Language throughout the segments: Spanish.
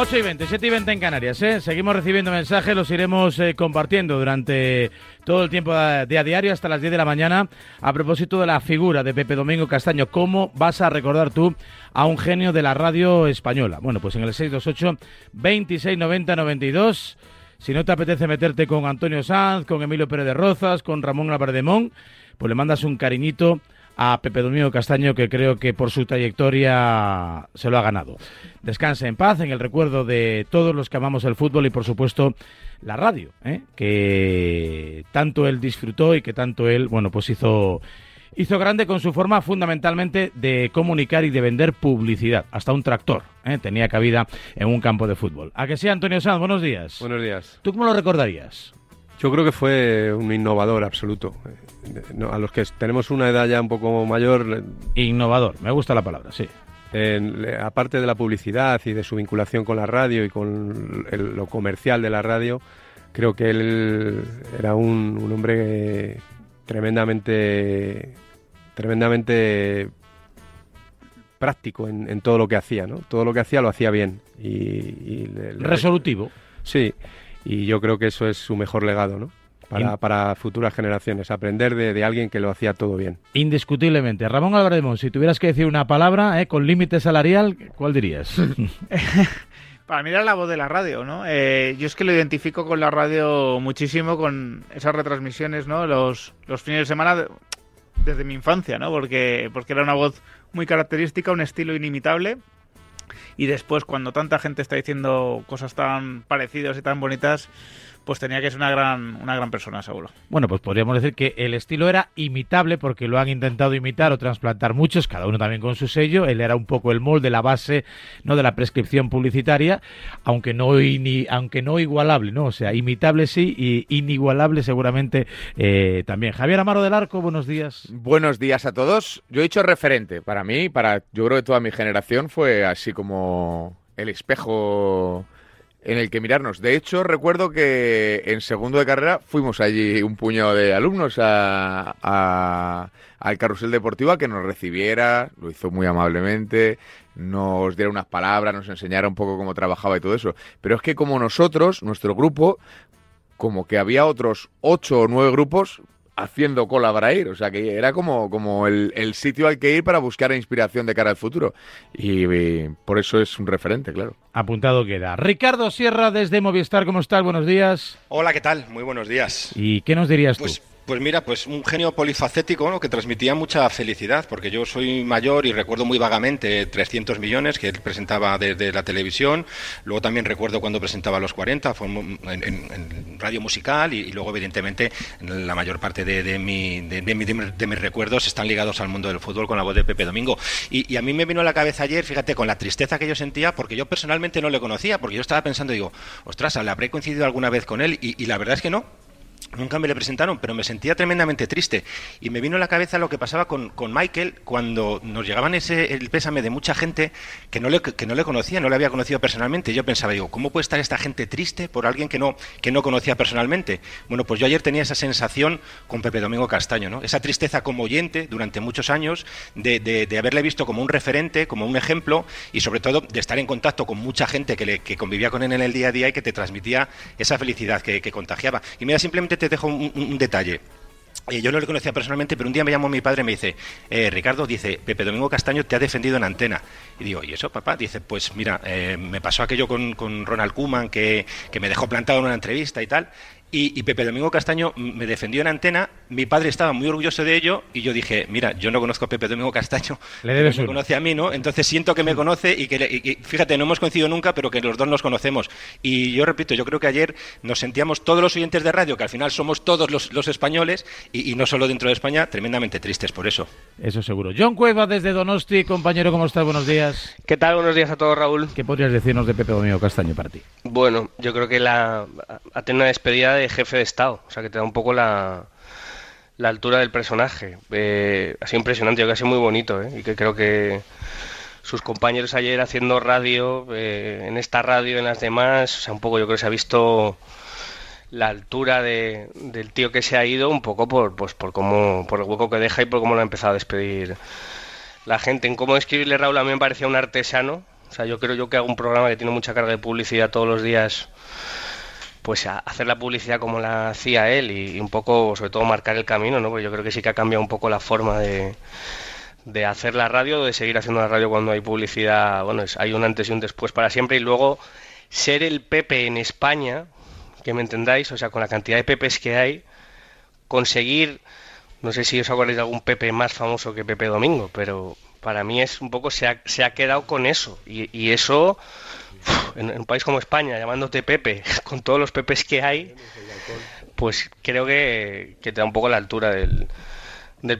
8 y 20, 7 y 20 en Canarias. ¿eh? Seguimos recibiendo mensajes, los iremos eh, compartiendo durante todo el tiempo de a diario hasta las 10 de la mañana. A propósito de la figura de Pepe Domingo Castaño, ¿cómo vas a recordar tú a un genio de la radio española? Bueno, pues en el 628 26 90 92. Si no te apetece meterte con Antonio Sanz, con Emilio Pérez de Rozas, con Ramón Albardemón, pues le mandas un cariñito a Pepe Domingo Castaño, que creo que por su trayectoria se lo ha ganado. Descanse en paz, en el recuerdo de todos los que amamos el fútbol y, por supuesto, la radio, ¿eh? que tanto él disfrutó y que tanto él, bueno, pues hizo, hizo grande con su forma fundamentalmente de comunicar y de vender publicidad. Hasta un tractor ¿eh? tenía cabida en un campo de fútbol. ¿A que sí, Antonio Sanz? Buenos días. Buenos días. ¿Tú cómo lo recordarías? Yo creo que fue un innovador absoluto. A los que tenemos una edad ya un poco mayor. Innovador, me gusta la palabra, sí. aparte de la publicidad y de su vinculación con la radio y con lo comercial de la radio, creo que él era un, hombre tremendamente, tremendamente práctico en, todo lo que hacía, ¿no? Todo lo que hacía lo hacía bien y, resolutivo. Sí y yo creo que eso es su mejor legado, ¿no? Para, futuras generaciones, aprender de, alguien que lo hacía todo bien. Indiscutiblemente. Ramón Álvarez si tuvieras que decir una palabra ¿eh? con límite salarial, ¿cuál dirías? Para mí era la voz de la radio, ¿no? Eh, yo es que lo identifico con la radio muchísimo, con esas retransmisiones, ¿no? Los, los fines de semana desde mi infancia, ¿no? Porque, porque era una voz muy característica, un estilo inimitable y después cuando tanta gente está diciendo cosas tan parecidas y tan bonitas, pues tenía que ser una gran, una gran persona, seguro. Bueno, pues podríamos decir que el estilo era imitable porque lo han intentado imitar o trasplantar muchos, cada uno también con su sello. Él era un poco el molde, la base no de la prescripción publicitaria, aunque no, aunque no igualable, ¿no? O sea, imitable sí y inigualable seguramente eh, también. Javier Amaro del Arco, buenos días. Buenos días a todos. Yo he dicho referente. Para mí, para yo creo que toda mi generación fue así como el espejo en el que mirarnos. De hecho, recuerdo que en segundo de carrera fuimos allí un puñado de alumnos a, al carrusel deportivo a que nos recibiera, lo hizo muy amablemente, nos diera unas palabras, nos enseñara un poco cómo trabajaba y todo eso. Pero es que como nosotros, nuestro grupo, como que había otros ocho o nueve grupos haciendo cola para ir. O sea, que era como, como el, sitio al que ir para buscar inspiración de cara al futuro. Y, por eso es un referente, claro. Apuntado queda. Ricardo Sierra desde Movistar, ¿cómo estás? Buenos días. Hola, ¿qué tal? Muy buenos días. ¿Y qué nos dirías pues, tú? Pues mira, pues un genio polifacético que transmitía mucha felicidad, porque yo soy mayor y recuerdo muy vagamente 300 millones que él presentaba desde la televisión, luego también recuerdo cuando presentaba Los 40 en, radio musical y, luego evidentemente la mayor parte de, mi, de, mis recuerdos están ligados al mundo del fútbol con la voz de Pepe Domingo. Y, a mí me vino a la cabeza ayer, fíjate, con la tristeza que yo sentía, porque yo personalmente no le conocía, porque yo estaba pensando, digo, ostras, ¿le habré coincidido alguna vez con él? y la verdad es que no, Nunca me le presentaron, pero me sentía tremendamente triste. Y me vino a la cabeza lo que pasaba con, Michael cuando nos llegaban ese, el pésame de mucha gente que no, le, que no le conocía, no le había conocido personalmente. Yo pensaba, digo, ¿cómo puede estar esta gente triste por alguien que no, que no conocía personalmente? Bueno, pues yo ayer tenía esa sensación con Pepe Domingo Castaño, ¿no? Esa tristeza como oyente durante muchos años de, de, haberle visto como un referente, como un ejemplo y sobre todo de estar en contacto con mucha gente que, le, que convivía con él en el día a día y que te transmitía esa felicidad que, que contagiaba. Y mira, simplemente te dejo un, detalle. Eh, yo no le conocía personalmente, pero un día me llamó mi padre y me dice, eh, Ricardo, dice, Pepe Domingo Castaño te ha defendido en antena. Y digo, ¿y eso, papá? Dice, pues mira, eh, me pasó aquello con, Ronald Kuman, que, que, me dejó plantado en una entrevista y tal. Y, Pepe Domingo Castaño me defendió en antena, mi padre estaba muy orgulloso de ello y yo dije, mira, yo no conozco a Pepe Domingo Castaño, Le debes me conoce a mí, ¿no? Entonces siento que me conoce y que, fíjate, no hemos coincidido nunca, pero que los dos nos conocemos. Y yo repito, yo creo que ayer nos sentíamos todos los oyentes de radio, que al final somos todos los, españoles y, no solo dentro de España, tremendamente tristes por eso. Eso seguro. John Cueva desde Donosti, compañero, ¿cómo estás? Buenos días. ¿Qué tal? Buenos días a todos, Raúl. ¿Qué podrías decirnos de Pepe Domingo Castaño para ti? Bueno, yo creo que la, ha tenido una despedida de jefe de Estado o sea que te da un poco la, la altura del personaje. Eh, ha sido impresionante, yo creo que ha sido muy bonito, ¿eh? y que creo que sus compañeros ayer haciendo radio, eh, en esta radio, en las demás, o sea, un poco yo creo que se ha visto la altura de, del tío que se ha ido un poco por pues por cómo por el hueco que deja y por cómo lo ha empezado a despedir la gente en cómo escribirle Raúl a mí me parecía un artesano o sea yo creo yo que hago un programa que tiene mucha carga de publicidad todos los días pues a hacer la publicidad como la hacía él y, un poco, sobre todo, marcar el camino, ¿no? Porque yo creo que sí que ha cambiado un poco la forma de, de hacer la radio, de seguir haciendo la radio cuando hay publicidad, bueno, hay un antes y un después para siempre y luego ser el Pepe en España, que me entendáis, o sea, con la cantidad de Pepes que hay, conseguir, no sé si os acordáis de algún Pepe más famoso que Pepe Domingo, pero para mí es un poco, se ha, se ha quedado con eso y eso en, un país como España, llamándote Pepe, con todos los Pepes que hay, pues creo que, te da un poco la altura del,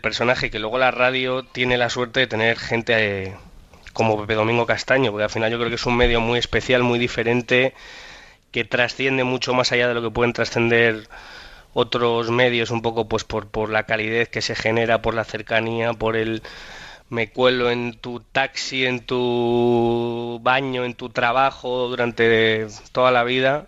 personaje. Que luego la radio tiene la suerte de tener gente eh, como Pepe Domingo Castaño, porque al final yo creo que es un medio muy especial, muy diferente, que trasciende mucho más allá de lo que pueden trascender otros medios, un poco pues por la calidez que se genera, por la cercanía, por el me cuelo en tu taxi, en tu baño, en tu trabajo durante toda la vida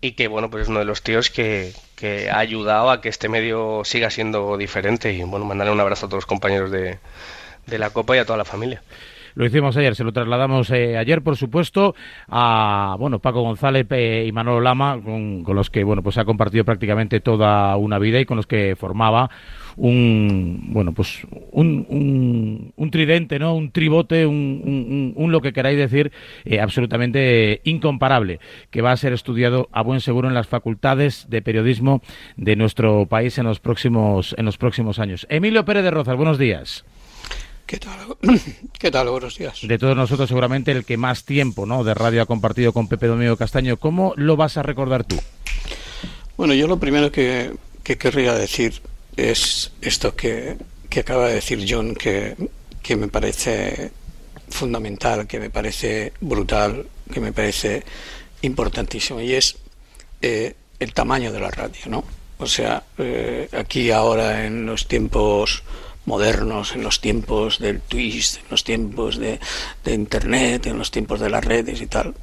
y que bueno, pues es uno de los tíos que, que ha ayudado a que este medio siga siendo diferente y bueno, mandarle un abrazo a todos los compañeros de, de la Copa y a toda la familia. Lo hicimos ayer, se lo trasladamos eh, ayer, por supuesto, a bueno Paco González eh, y Manolo Lama, con, con, los que bueno pues ha compartido prácticamente toda una vida y con los que formaba un bueno pues un, un, tridente no un tribote un, un, lo que queráis decir eh, absolutamente incomparable que va a ser estudiado a buen seguro en las facultades de periodismo de nuestro país en los próximos en los próximos años Emilio Pérez de Rozas buenos días ¿Qué tal? ¿Qué tal? Buenos días. De todos nosotros, seguramente el que más tiempo ¿no? de radio ha compartido con Pepe Domingo Castaño. ¿Cómo lo vas a recordar tú? Bueno, yo lo primero que, que querría decir es esto que, acaba de decir John, que, me parece fundamental, que me parece brutal, que me parece importantísimo, y es eh, el tamaño de la radio, ¿no? O sea, eh, aquí ahora en los tiempos modernos, en los tiempos del twist, en los tiempos de, Internet, en los tiempos de las redes y tal,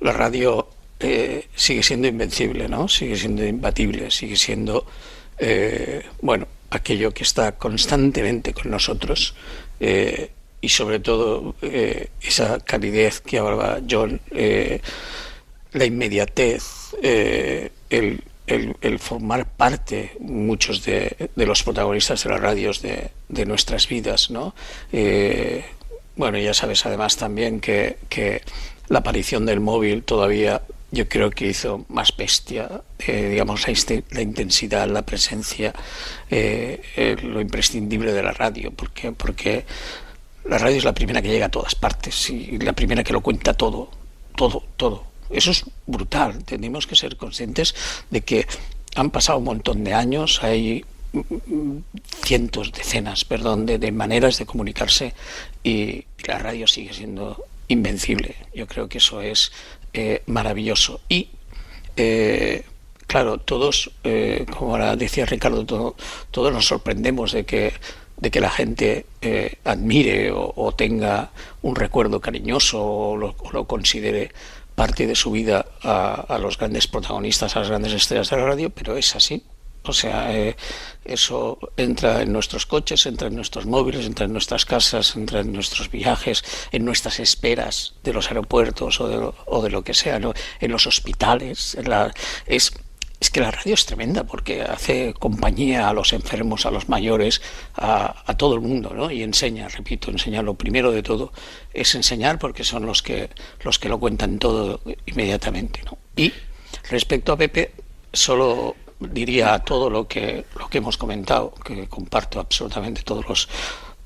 la radio eh, sigue siendo invencible, ¿no? Sigue siendo imbatible, sigue siendo eh, bueno, aquello que está constantemente con nosotros eh, y sobre todo eh, esa calidez que hablaba John, la inmediatez, el, el, formar parte muchos de, los protagonistas de las radios de, de nuestras vidas, ¿no? bueno, ya sabes además también que, que la aparición del móvil todavía yo creo que hizo más bestia, eh, digamos, la, intensidad, la presencia, eh, eh, lo imprescindible de la radio, porque, porque la radio es la primera que llega a todas partes y la primera que lo cuenta todo, todo, todo. Eso es brutal. Tenemos que ser conscientes de que han pasado un montón de años, hay cientos, decenas, perdón, de, de maneras de comunicarse y la radio sigue siendo invencible. Yo creo que eso es eh, maravilloso. Y, eh, claro, todos, eh, como ahora decía Ricardo, todos nos sorprendemos de que, de que la gente admire o, tenga un recuerdo cariñoso o lo, considere parte de su vida a, a los grandes protagonistas, a las grandes estrellas de la radio, pero es así. O sea, eh, eso entra en nuestros coches, entra en nuestros móviles, entra en nuestras casas, entra en nuestros viajes, en nuestras esperas de los aeropuertos o de lo, o de lo que sea, en los hospitales. es, es que la radio es tremenda porque hace compañía a los enfermos, a los mayores, a, a, todo el mundo, ¿no? Y enseña, repito, enseñar lo primero de todo es enseñar porque son los que los que lo cuentan todo inmediatamente, ¿no? Y respecto a Pepe, solo diría todo lo que, lo que hemos comentado, que comparto absolutamente todos los,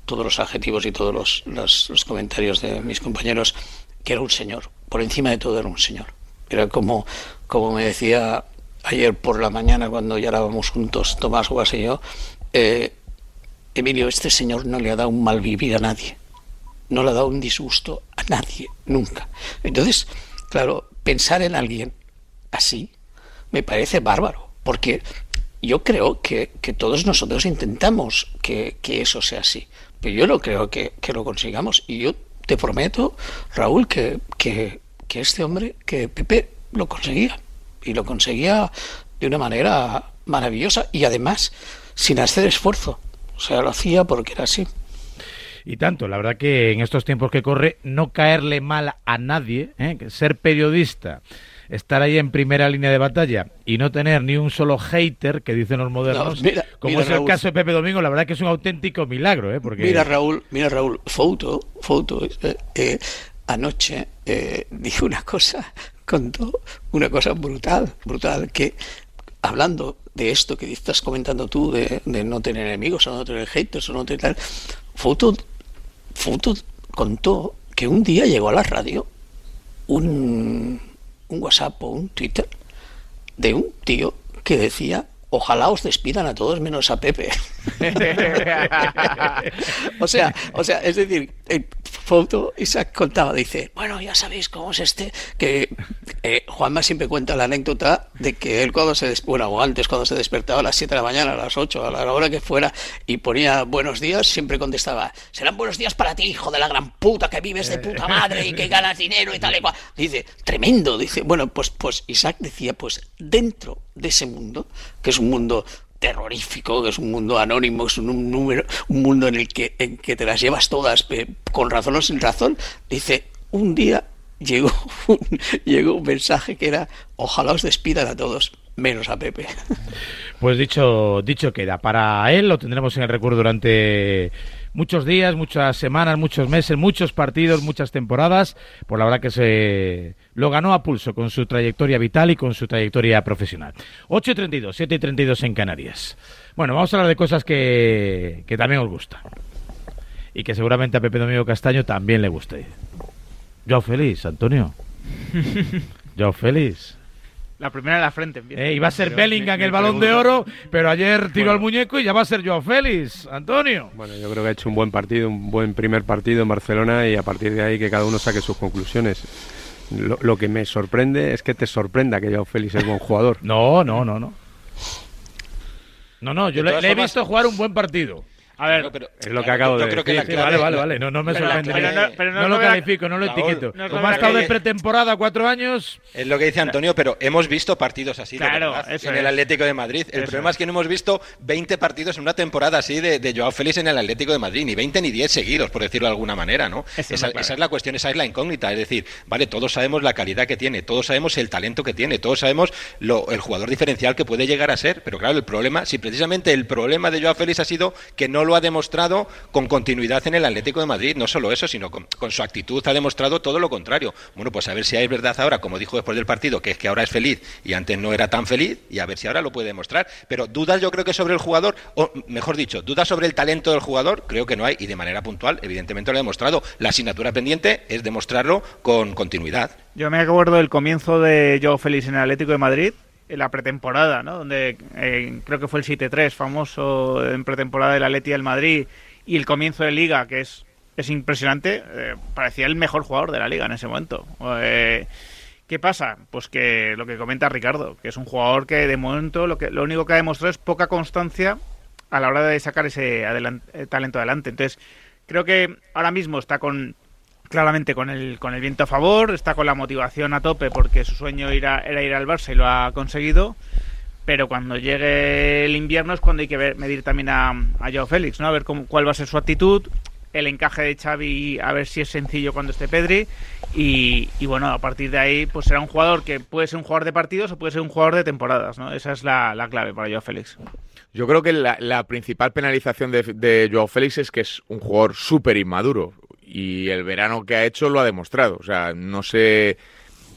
todos los adjetivos y todos los, los, comentarios de mis compañeros, que era un señor, por encima de todo era un señor. Era como, como me decía ayer por la mañana cuando ya estábamos juntos, Tomás Guas y yo, eh, Emilio, este señor no le ha dado un mal vivir a nadie, no le ha dado un disgusto a nadie, nunca. Entonces, claro, pensar en alguien así me parece bárbaro, porque yo creo que, todos nosotros intentamos que, eso sea así, pero yo no creo que, lo consigamos. Y yo te prometo, Raúl, que, este hombre, que Pepe, lo conseguía. Y lo conseguía de una manera maravillosa y además sin hacer esfuerzo. O sea, lo hacía porque era así. Y tanto, la verdad que en estos tiempos que corre, no caerle mal a nadie, ¿eh? ser periodista estar ahí en primera línea de batalla y no tener ni un solo hater que dicen los modernos, como es el caso de Pepe Domingo, la verdad que es un auténtico milagro, ¿eh? Porque... Mira Raúl, mira Raúl, foto, foto, eh, eh, anoche eh, dijo una cosa, contó una cosa brutal, brutal, que hablando de esto que estás comentando tú, de, no tener enemigos o no tener haters o no tener tal, foto, foto contó que un día llegó a la radio un un WhatsApp o un Twitter de un tío que decía ojalá os despidan a todos menos a Pepe. o sea, o sea, es decir, en foto Isaac contaba, dice, bueno, ya sabéis cómo es este, que eh, Juanma siempre cuenta la anécdota de que él cuando se, bueno, o antes cuando se despertaba a las 7 de la mañana, a las 8, a la hora que fuera, y ponía buenos días, siempre contestaba, serán buenos días para ti, hijo de la gran puta, que vives de puta madre y que ganas dinero y tal y cual. Dice, tremendo, dice, bueno, pues, pues Isaac decía, pues dentro de ese mundo, que es un mundo terrorífico, que es un mundo anónimo, es un, número, un mundo en el que, en que te las llevas todas con razón o sin razón, dice, un día llegó un, llegó un mensaje que era, ojalá os despidan a todos, menos a Pepe. Pues dicho, dicho queda, para él lo tendremos en el recuerdo durante muchos días, muchas semanas, muchos meses, muchos partidos, muchas temporadas, por la verdad que se lo ganó a pulso con su trayectoria vital y con su trayectoria profesional. 8 y 32, 7 y 32 en Canarias. Bueno, vamos a hablar de cosas que, que también os gusta y que seguramente a Pepe Domingo Castaño también le guste. Yo feliz, Antonio. Yo feliz. La primera en la frente. Eh, iba a ser Bellingham el balón de oro, pero ayer tiró al muñeco y ya va a ser Joao Félix, Antonio. Bueno, yo creo que ha hecho un buen partido, un buen primer partido en Barcelona y a partir de ahí que cada uno saque sus conclusiones. Lo, que me sorprende es que te sorprenda que Joao Félix es buen jugador. No, no, no, no. No, no, yo le, he visto jugar un buen partido. A ver, pero, es lo que acabo de decir. vale, vale, vale. No, no me sorprende. no, lo califico, no lo etiqueto. Como ha estado de pretemporada cuatro años. Es lo que dice Antonio, pero hemos visto partidos así en el Atlético de Madrid. El problema es que no hemos visto 20 partidos en una temporada así de, de Joao Félix en el Atlético de Madrid, ni 20 ni 10 seguidos, por decirlo de alguna manera, ¿no? Esa, es la cuestión, esa es la incógnita. Es decir, vale, todos sabemos la calidad que tiene, todos sabemos el talento que tiene, todos sabemos lo, el jugador diferencial que puede llegar a ser, pero claro, el problema, si precisamente el problema de Joao Félix ha sido que no lo ha demostrado con continuidad en el Atlético de Madrid. No solo eso, sino con, su actitud ha demostrado todo lo contrario. Bueno, pues a ver si hay verdad ahora, como dijo después del partido, que es que ahora es feliz y antes no era tan feliz, y a ver si ahora lo puede demostrar. Pero dudas yo creo que sobre el jugador, o mejor dicho, dudas sobre el talento del jugador, creo que no hay, y de manera puntual, evidentemente lo ha demostrado. La asignatura pendiente es demostrarlo con continuidad. Yo me acuerdo del comienzo de Joe Félix en el Atlético de Madrid, en la pretemporada, ¿no? Donde eh, creo que fue el 7-3 famoso en pretemporada de la Leti del Madrid y el comienzo de liga que es es impresionante, eh, parecía el mejor jugador de la liga en ese momento. Eh, ¿Qué pasa? Pues que lo que comenta Ricardo, que es un jugador que de momento lo que lo único que ha demostrado es poca constancia a la hora de sacar ese talento adelante. Entonces, creo que ahora mismo está con claramente con el, con el viento a favor, está con la motivación a tope porque su sueño era, era ir al Barça y lo ha conseguido. Pero cuando llegue el invierno es cuando hay que medir también a, Joao Félix, ¿no? A ver cuál va a ser su actitud, el encaje de Xavi, a ver si es sencillo cuando esté Pedri. Y, bueno, a partir de ahí, pues será un jugador que puede ser un jugador de partidos o puede ser un jugador de temporadas, ¿no? Esa es la, clave para Joao Félix. Yo creo que la, principal penalización de, de, Joao Félix es que es un jugador súper inmaduro y el verano que ha hecho lo ha demostrado. O sea, no sé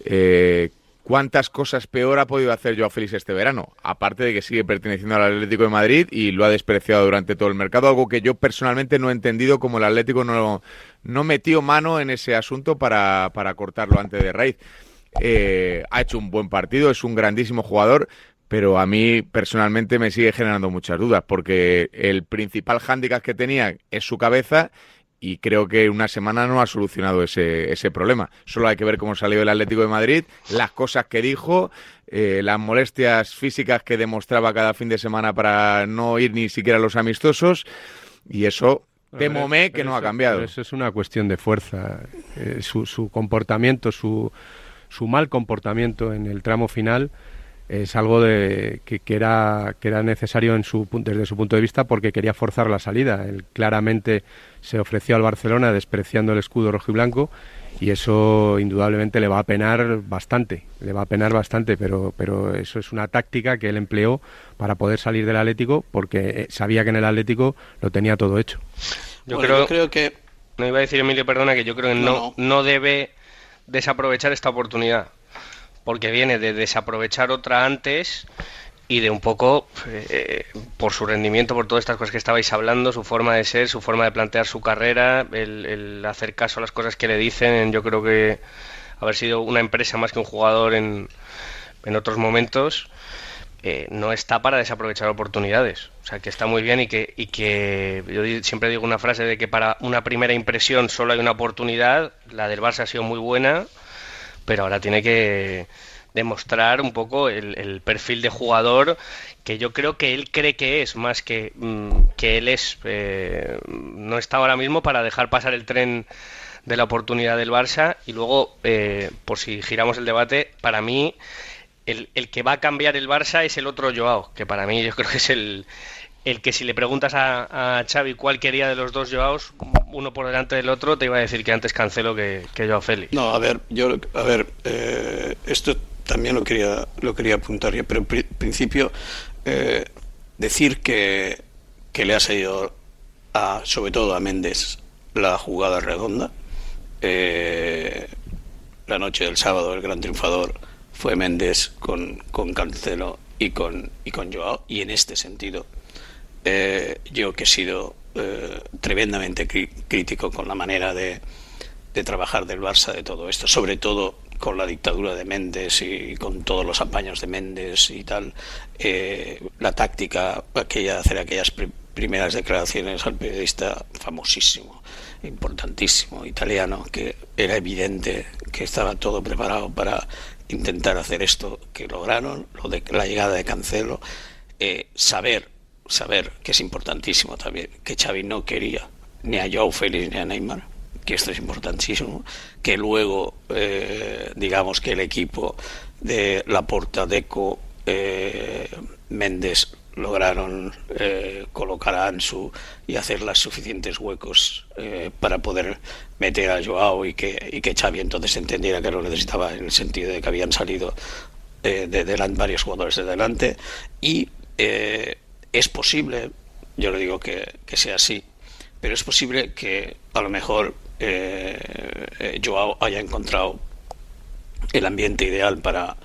eh, cuántas cosas peor ha podido hacer Joao Félix este verano. Aparte de que sigue perteneciendo al Atlético de Madrid y lo ha despreciado durante todo el mercado, algo que yo personalmente no he entendido como el Atlético no, no metió mano en ese asunto para, para cortarlo antes de raíz. Eh, ha hecho un buen partido, es un grandísimo jugador, pero a mí personalmente me sigue generando muchas dudas, porque el principal hándicap que tenía es su cabeza y creo que una semana no ha solucionado ese, ese problema. Solo hay que ver cómo salió el Atlético de Madrid, las cosas que dijo, eh, las molestias físicas que demostraba cada fin de semana para no ir ni siquiera a los amistosos y eso temome que no ha cambiado. Eso es una cuestión de fuerza. Eh, su, su comportamiento, su, su mal comportamiento en el tramo final es algo de, que, que, era, que era necesario en su, desde su punto de vista porque quería forzar la salida. Él claramente se ofreció al Barcelona despreciando el escudo rojo y blanco y eso indudablemente le va a penar bastante, le va a penar bastante, pero, pero eso es una táctica que él empleó para poder salir del Atlético porque eh, sabía que en el Atlético lo tenía todo hecho. Yo, bueno, creo, yo creo, que... No iba a decir Emilio, perdona, que yo creo que no, no, no debe desaprovechar esta oportunidad porque viene de desaprovechar otra antes y de un poco, eh, por su rendimiento, por todas estas cosas que estabais hablando, su forma de ser, su forma de plantear su carrera, el, el, hacer caso a las cosas que le dicen, yo creo que haber sido una empresa más que un jugador en, en otros momentos, eh, no está para desaprovechar oportunidades. O sea, que está muy bien y que, y que yo siempre digo una frase de que para una primera impresión solo hay una oportunidad, la del Barça ha sido muy buena pero ahora tiene que demostrar un poco el, perfil de jugador que yo creo que él cree que es, más que, mmm, que él es. Eh, no está ahora mismo para dejar pasar el tren de la oportunidad del Barça y luego, eh, por si giramos el debate, para mí el, el, que va a cambiar el Barça es el otro Joao, que para mí yo creo que es el, el que si le preguntas a, a, Xavi cuál quería de los dos Joaos, uno por delante del otro, te iba a decir que antes Cancelo que, que Joao Félix. No, a ver, yo, a ver, eh, esto también lo quería, lo quería apuntar yo, pero en principio eh, decir que, que le ha salido a, sobre todo a Méndez la jugada redonda. Eh, la noche del sábado el gran triunfador fue Méndez con, con Cancelo y con, y con Joao, y en este sentido yo que he sido eh, tremendamente crí crítico con la manera de, trabajar del Barça, de todo esto, sobre todo con la dictadura de Méndez y con todos los apaños de Méndez y tal, eh, la táctica, aquella, hacer aquellas pr primeras declaraciones al periodista famosísimo, importantísimo, italiano, que era evidente que estaba todo preparado para intentar hacer esto que lograron, lo de la llegada de Cancelo, eh, saber saber que es importantísimo también que Xavi no quería ni a Joao Félix ni a Neymar que esto es importantísimo que luego eh, digamos que el equipo de Laporta, Deco eh, Méndez lograron eh, colocar a Ansu y hacer las suficientes huecos eh, para poder meter a Joao y que, y que Xavi entonces entendiera que lo necesitaba en el sentido de que habían salido de delante varios jugadores de delante y es posible, yo le digo que, que, sea así, pero es posible que a lo mejor eh, Joao haya encontrado el ambiente ideal para,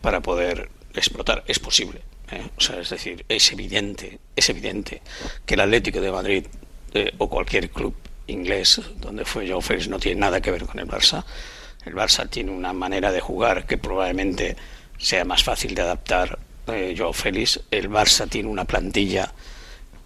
para poder explotar. Es posible. ¿eh? O sea, es decir, es evidente, es evidente que el Atlético de Madrid eh, o cualquier club inglés donde fue Joao Félix no tiene nada que ver con el Barça. El Barça tiene una manera de jugar que probablemente sea más fácil de adaptar eh, Joao Félix. El Barça tiene una plantilla,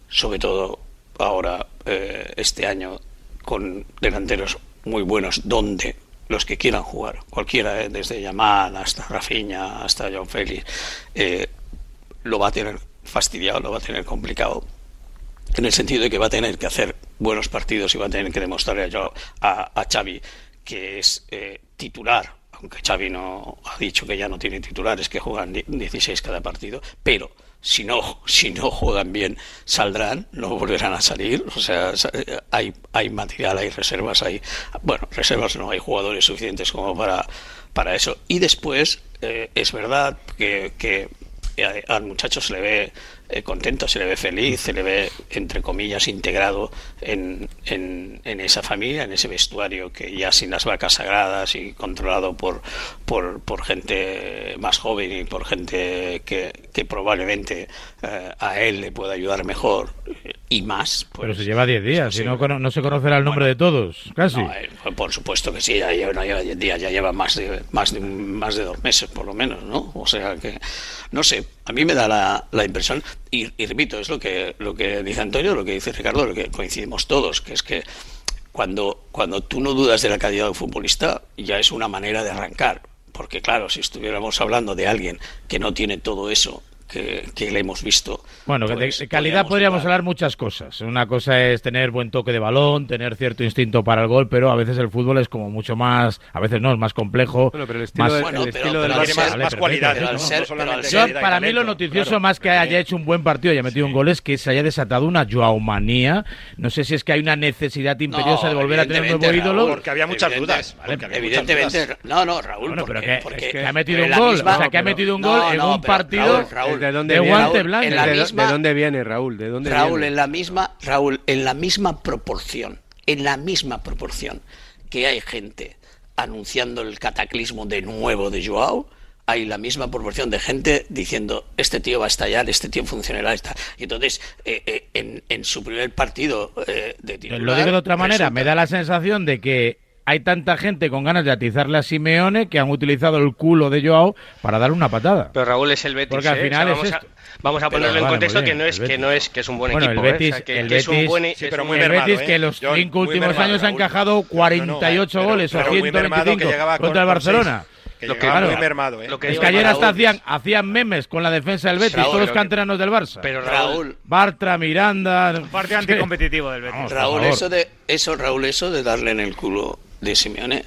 sobre todo ahora, eh, este año, con delanteros muy buenos, donde los que quieran jugar, cualquiera, eh, desde Yamal hasta Rafinha, hasta Joao Félix, eh, lo va a tener fastidiado, lo va a tener complicado. En el sentido de que va a tener que hacer buenos partidos y va a tener que demostrarle a, a, a Xavi que es titular aunque Xavi no ha dicho que ya no tiene titulares, que juegan 16 cada partido, pero si no, si no juegan bien, saldrán, no volverán a salir, o sea, hay, hay material, hay reservas, hay, bueno, reservas no, hay jugadores suficientes como para, para eso. Y después, eh, es verdad que, que eh, al muchacho se le ve eh, contento, se le ve feliz, se le ve, entre comillas, integrado en, en, en, esa familia, en ese vestuario que ya sin las vacas sagradas y controlado por, por, por gente más joven y por gente que, que probablemente eh, a él le pueda ayudar mejor y más. Pues, Pero se lleva 10 días, si no, no se conocerá el nombre bueno, de todos, casi. No, eh, por supuesto que sí, ya lleva, no lleva 10 días, ya lleva más de, más, de, más de dos meses por lo menos, ¿no? O sea que, no sé, a mí me da la, impresión, y, y, repito, es lo que, lo que dice Antonio, lo que dice Ricardo, lo que coincidimos todos, que es que cuando, cuando tú no dudas de la calidad de un futbolista, ya es una manera de arrancar. Porque claro, si estuviéramos hablando de alguien que no tiene todo eso que, que, le hemos visto. Bueno, pues, de, calidad podríamos hablar muchas cosas. Una cosa es tener buen toque de balón, tener cierto instinto para el gol, pero a veces el fútbol es como mucho más, a veces no, es más complejo. Bueno, pero el estilo, más, de, bueno, el estilo pero, del pero más, más. ¿no? ¿no? Ser, no Yo, para mí lo noticioso claro, más que haya hecho un buen partido y haya metido un gol es que se haya desatado una Joao manía. No sé si es que hay una necesidad imperiosa de volver a tener un nuevo ídolo. Porque había muchas dudas. Vale, evidentemente, no, no, Raúl. Bueno, pero porque, que, porque, que ha metido un gol, o sea, que ha metido un gol en un partido ¿De dónde de viene? guante blanco. en la ¿De, misma- de dónde viene Raúl? ¿De dónde Raúl, viene? en la misma, Raúl, en la misma proporción, en la misma proporción que hay gente anunciando el cataclismo de nuevo de Joao, hay la misma proporción de gente diciendo este tío va a estallar, este tío funcionará. Esta. Y entonces, eh, eh, en, en su primer partido eh, de titular, Lo digo de otra manera, resulta- me da la sensación de que hay tanta gente con ganas de atizarle a Simeone que han utilizado el culo de Joao para darle una patada. Pero Raúl es el Betis. Porque al ¿eh? final O sea, es vamos, a, esto. vamos a ponerlo Pero en vale, contexto muy que bien, no es que Betis. no es que es un buen Bueno, equipo. el ¿eh? O sea, Betis, que, el que es un Betis- buen, Sí, es pero muy el mermado, Betis ¿eh? que los John, cinco últimos mermado, años ha Raúl. encajado 48 No, no, goles o pero mermado que 125 llegaba con- contra el con. Barcelona. Que Lo que- claro, muy mermado, ¿eh? lo que Es que ayer Raúl, hasta hacían, hacían memes con la defensa del Betis, Raúl, todos los lo que- canteranos del Barça. Pero Raúl, Bartra, Miranda. Un partido anticompetitivo del Betis. Vamos, Raúl, eso de eso, Raúl, eso de darle en el culo de Simeone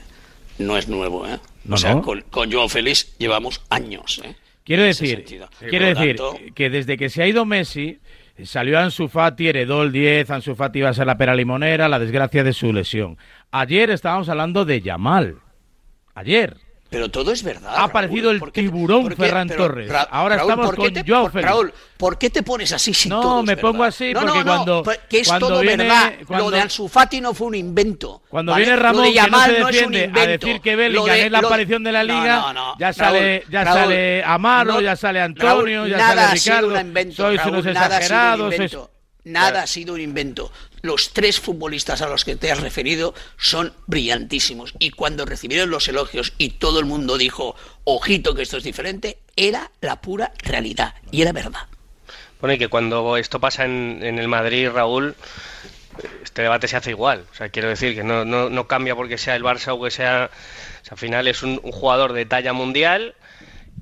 no es nuevo, ¿eh? No, o sea, no. con, con Joao Félix llevamos años, ¿eh? Quiero decir, quiero decir tanto- que desde que se ha ido Messi, salió Ansu Fati, heredó el 10, Ansu Fati iba a ser la pera limonera, la desgracia de su lesión. Ayer estábamos hablando de Yamal. Ayer. Pero todo es verdad. Ha aparecido el ¿Por qué- tiburón qué- Ferran Torres. Ra- Ahora Raúl, estamos ¿por qué con te- Joao Félix. Raúl, ¿por qué te pones así si No, todo es me verdad? pongo así No, porque no, cuando- pues que es cuando todo viene- verdad. cuando- Lo de Ansu Fati no fue un invento. Cuando ¿vale? viene Lo Ramón, de que no se es un defiende, a decir que Bellingham de- es la aparición de la liga, ya Raúl, sale, ya Raúl, sale Amaro, ya sale Antonio, Raúl, ya sale ha sido Ricardo. sois Raúl, unos nada ha sido un exagerados. sois- invento. Nada ha sido un invento. Los tres futbolistas a los que te has referido son brillantísimos. Y cuando recibieron los elogios y todo el mundo dijo, ojito que esto es diferente, era la pura realidad. Y era verdad. Bueno, y que cuando esto pasa en, el Madrid, Raúl, este debate se hace igual. O sea, quiero decir que no, no, no cambia porque sea el Barça o que sea... o sea, al final es un, un jugador de talla mundial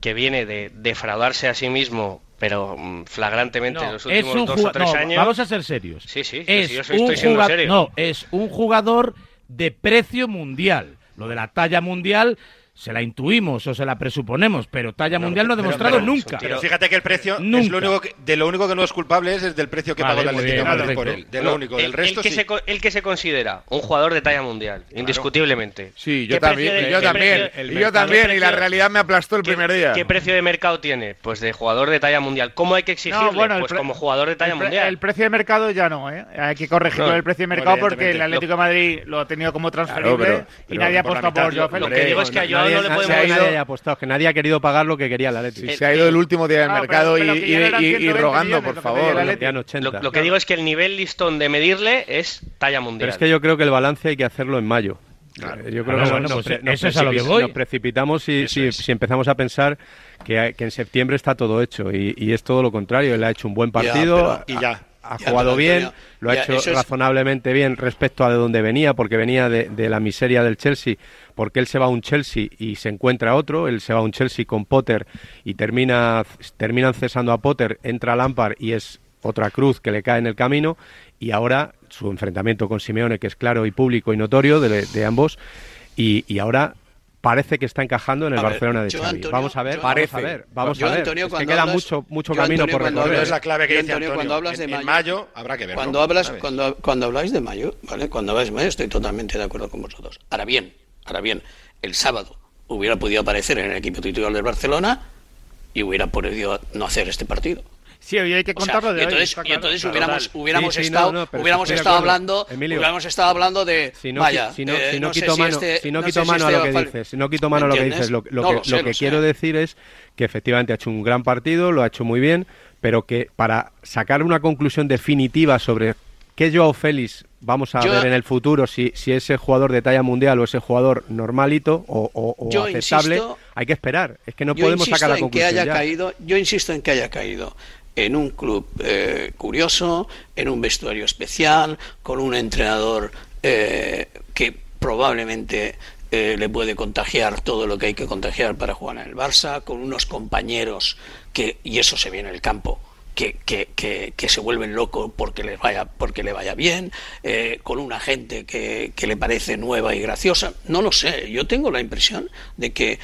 que viene de defraudarse a sí mismo, pero mm, flagrantemente en los es últimos un dos o tres no, años. Vamos a ser serios. Sí, sí, es yo estoy un siendo serio. No, es un jugador de precio mundial. Lo de la talla mundial se la intuimos o se la presuponemos, pero talla mundial no ha demostrado pero- nunca. Pero fíjate que el precio, es lo único que- de lo único que no es culpable es, es del precio que Vale, pagó el Atlético Madrid por él. De lo único, el, del resto el que sí. se, co- el que se considera un jugador de talla mundial, indiscutiblemente. Sí, yo ¿Qué también, de- yo también, precio- y yo también, y la realidad me aplastó el ¿Qué- primer día. ¿Qué precio de mercado tiene? Pues de jugador de talla mundial. ¿Cómo hay que exigirle? No, bueno, el pues como jugador de talla el, mundial. el precio de mercado ya no, ¿eh? Hay que corregirlo No, el precio de mercado porque el. Atlético de Madrid lo ha tenido como transferible y nadie ha apostado por Joao lo que digo es que a Joao nadie, no le nadie- ido- apostado, que nadie ha querido pagar lo que quería el Atlético. Sí, se ha ido el último día del No, pero- mercado pero y, que y- ya eran y- y 120 rogando, por favor. el Atleti. Metían 80. Lo, lo que digo es que el nivel listón de medirle es talla mundial. Pero es que yo creo que el balance hay que hacerlo en mayo. Yo creo que bueno, nos, pues pre- eso nos es a lo que precipi- voy. nos precipitamos si, si, empezamos a pensar que, que en septiembre está todo hecho y, y es todo lo contrario. Él ha hecho un buen Ya, partido, pero- ha- y ya. Ha jugado bien, lo ha ya, hecho es- razonablemente bien respecto a de donde venía, porque venía de, de la miseria del Chelsea, porque él se va a un Chelsea y se encuentra otro, él se va a un Chelsea con Potter y termina terminan cesando a Potter, entra Lampard y es otra cruz que le cae en el camino y ahora su enfrentamiento con Simeone, que es claro y público y notorio de, de ambos, y, y ahora parece que está encajando en el A ver, Barcelona de Xavi. Antonio, vamos a ver, vamos Parece. a ver, vamos Yo, a ver. Antonio, Es que cuando queda hablas- mucho mucho yo, camino Antonio, por cuando recorrer. Es la clave que yo, dice Antonio, Antonio. cuando hablas de en, en mayo- habrá que verlo. Cuando hablas, cuando, cuando habláis de mayo, ¿vale? Cuando habláis de mayo estoy totalmente de acuerdo con vosotros. Ahora bien, ahora bien, el sábado hubiera podido aparecer en el equipo titular del Barcelona y hubiera podido no hacer este partido. Sí, hoy hay que contarlo de y entonces, hoy. y entonces hubiéramos, hubiéramos Sí, sí, estado, no, no, pero hubiéramos estado hablando, Emilio. hubiéramos estado hablando de Si no, vaya, si no, eh, si no quito mano, este- si no no quito mano a este lo que fal- dices, si no quito ¿Me mano a lo que dices, lo, que, lo sé, lo que quiero decir es que efectivamente ha hecho un gran partido, lo ha hecho muy bien, pero que para sacar una conclusión definitiva sobre qué Joao Félix vamos a Yo- ver en el futuro, si, si ese jugador de talla mundial o ese jugador normalito o, o- o Yo aceptable, insisto- hay que esperar. Es que no podemos sacar la que conclusión. haya ya. caído, yo insisto en que haya caído en un club eh, curioso, en un vestuario especial, con un entrenador eh, que probablemente eh, le puede contagiar todo lo que hay que contagiar para jugar en el Barça, con unos compañeros que, y eso se ve en el campo, que, que, que, se vuelven locos porque les vaya, porque le vaya bien, con una gente que, le parece nueva y graciosa. No lo sé, yo tengo la impresión de que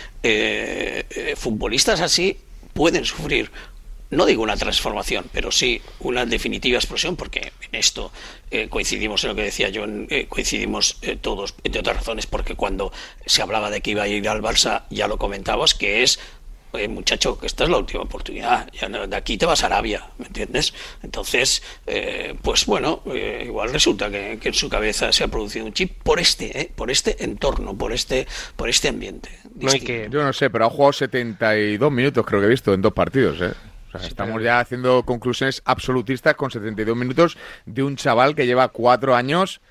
futbolistas así pueden sufrir no digo una transformación, pero sí una definitiva explosión, porque en esto eh, coincidimos en lo que decía John, eh, coincidimos eh, todos, entre otras razones, porque cuando se hablaba de que iba a ir al Barça, ya lo comentabas, que es, muchacho, que esta es la última oportunidad, ya no- de aquí te vas a Arabia, ¿me entiendes? Entonces, eh, pues bueno, eh, igual resulta que, que en su cabeza se ha producido un chip por este, eh, por este entorno, por este, por este ambiente. No, y distinto. que, Yo no sé, pero ha jugado 72 minutos, creo que he visto, en dos partidos, ¿eh? Estamos ya haciendo conclusiones absolutistas con 72 minutos de un chaval que lleva cuatro años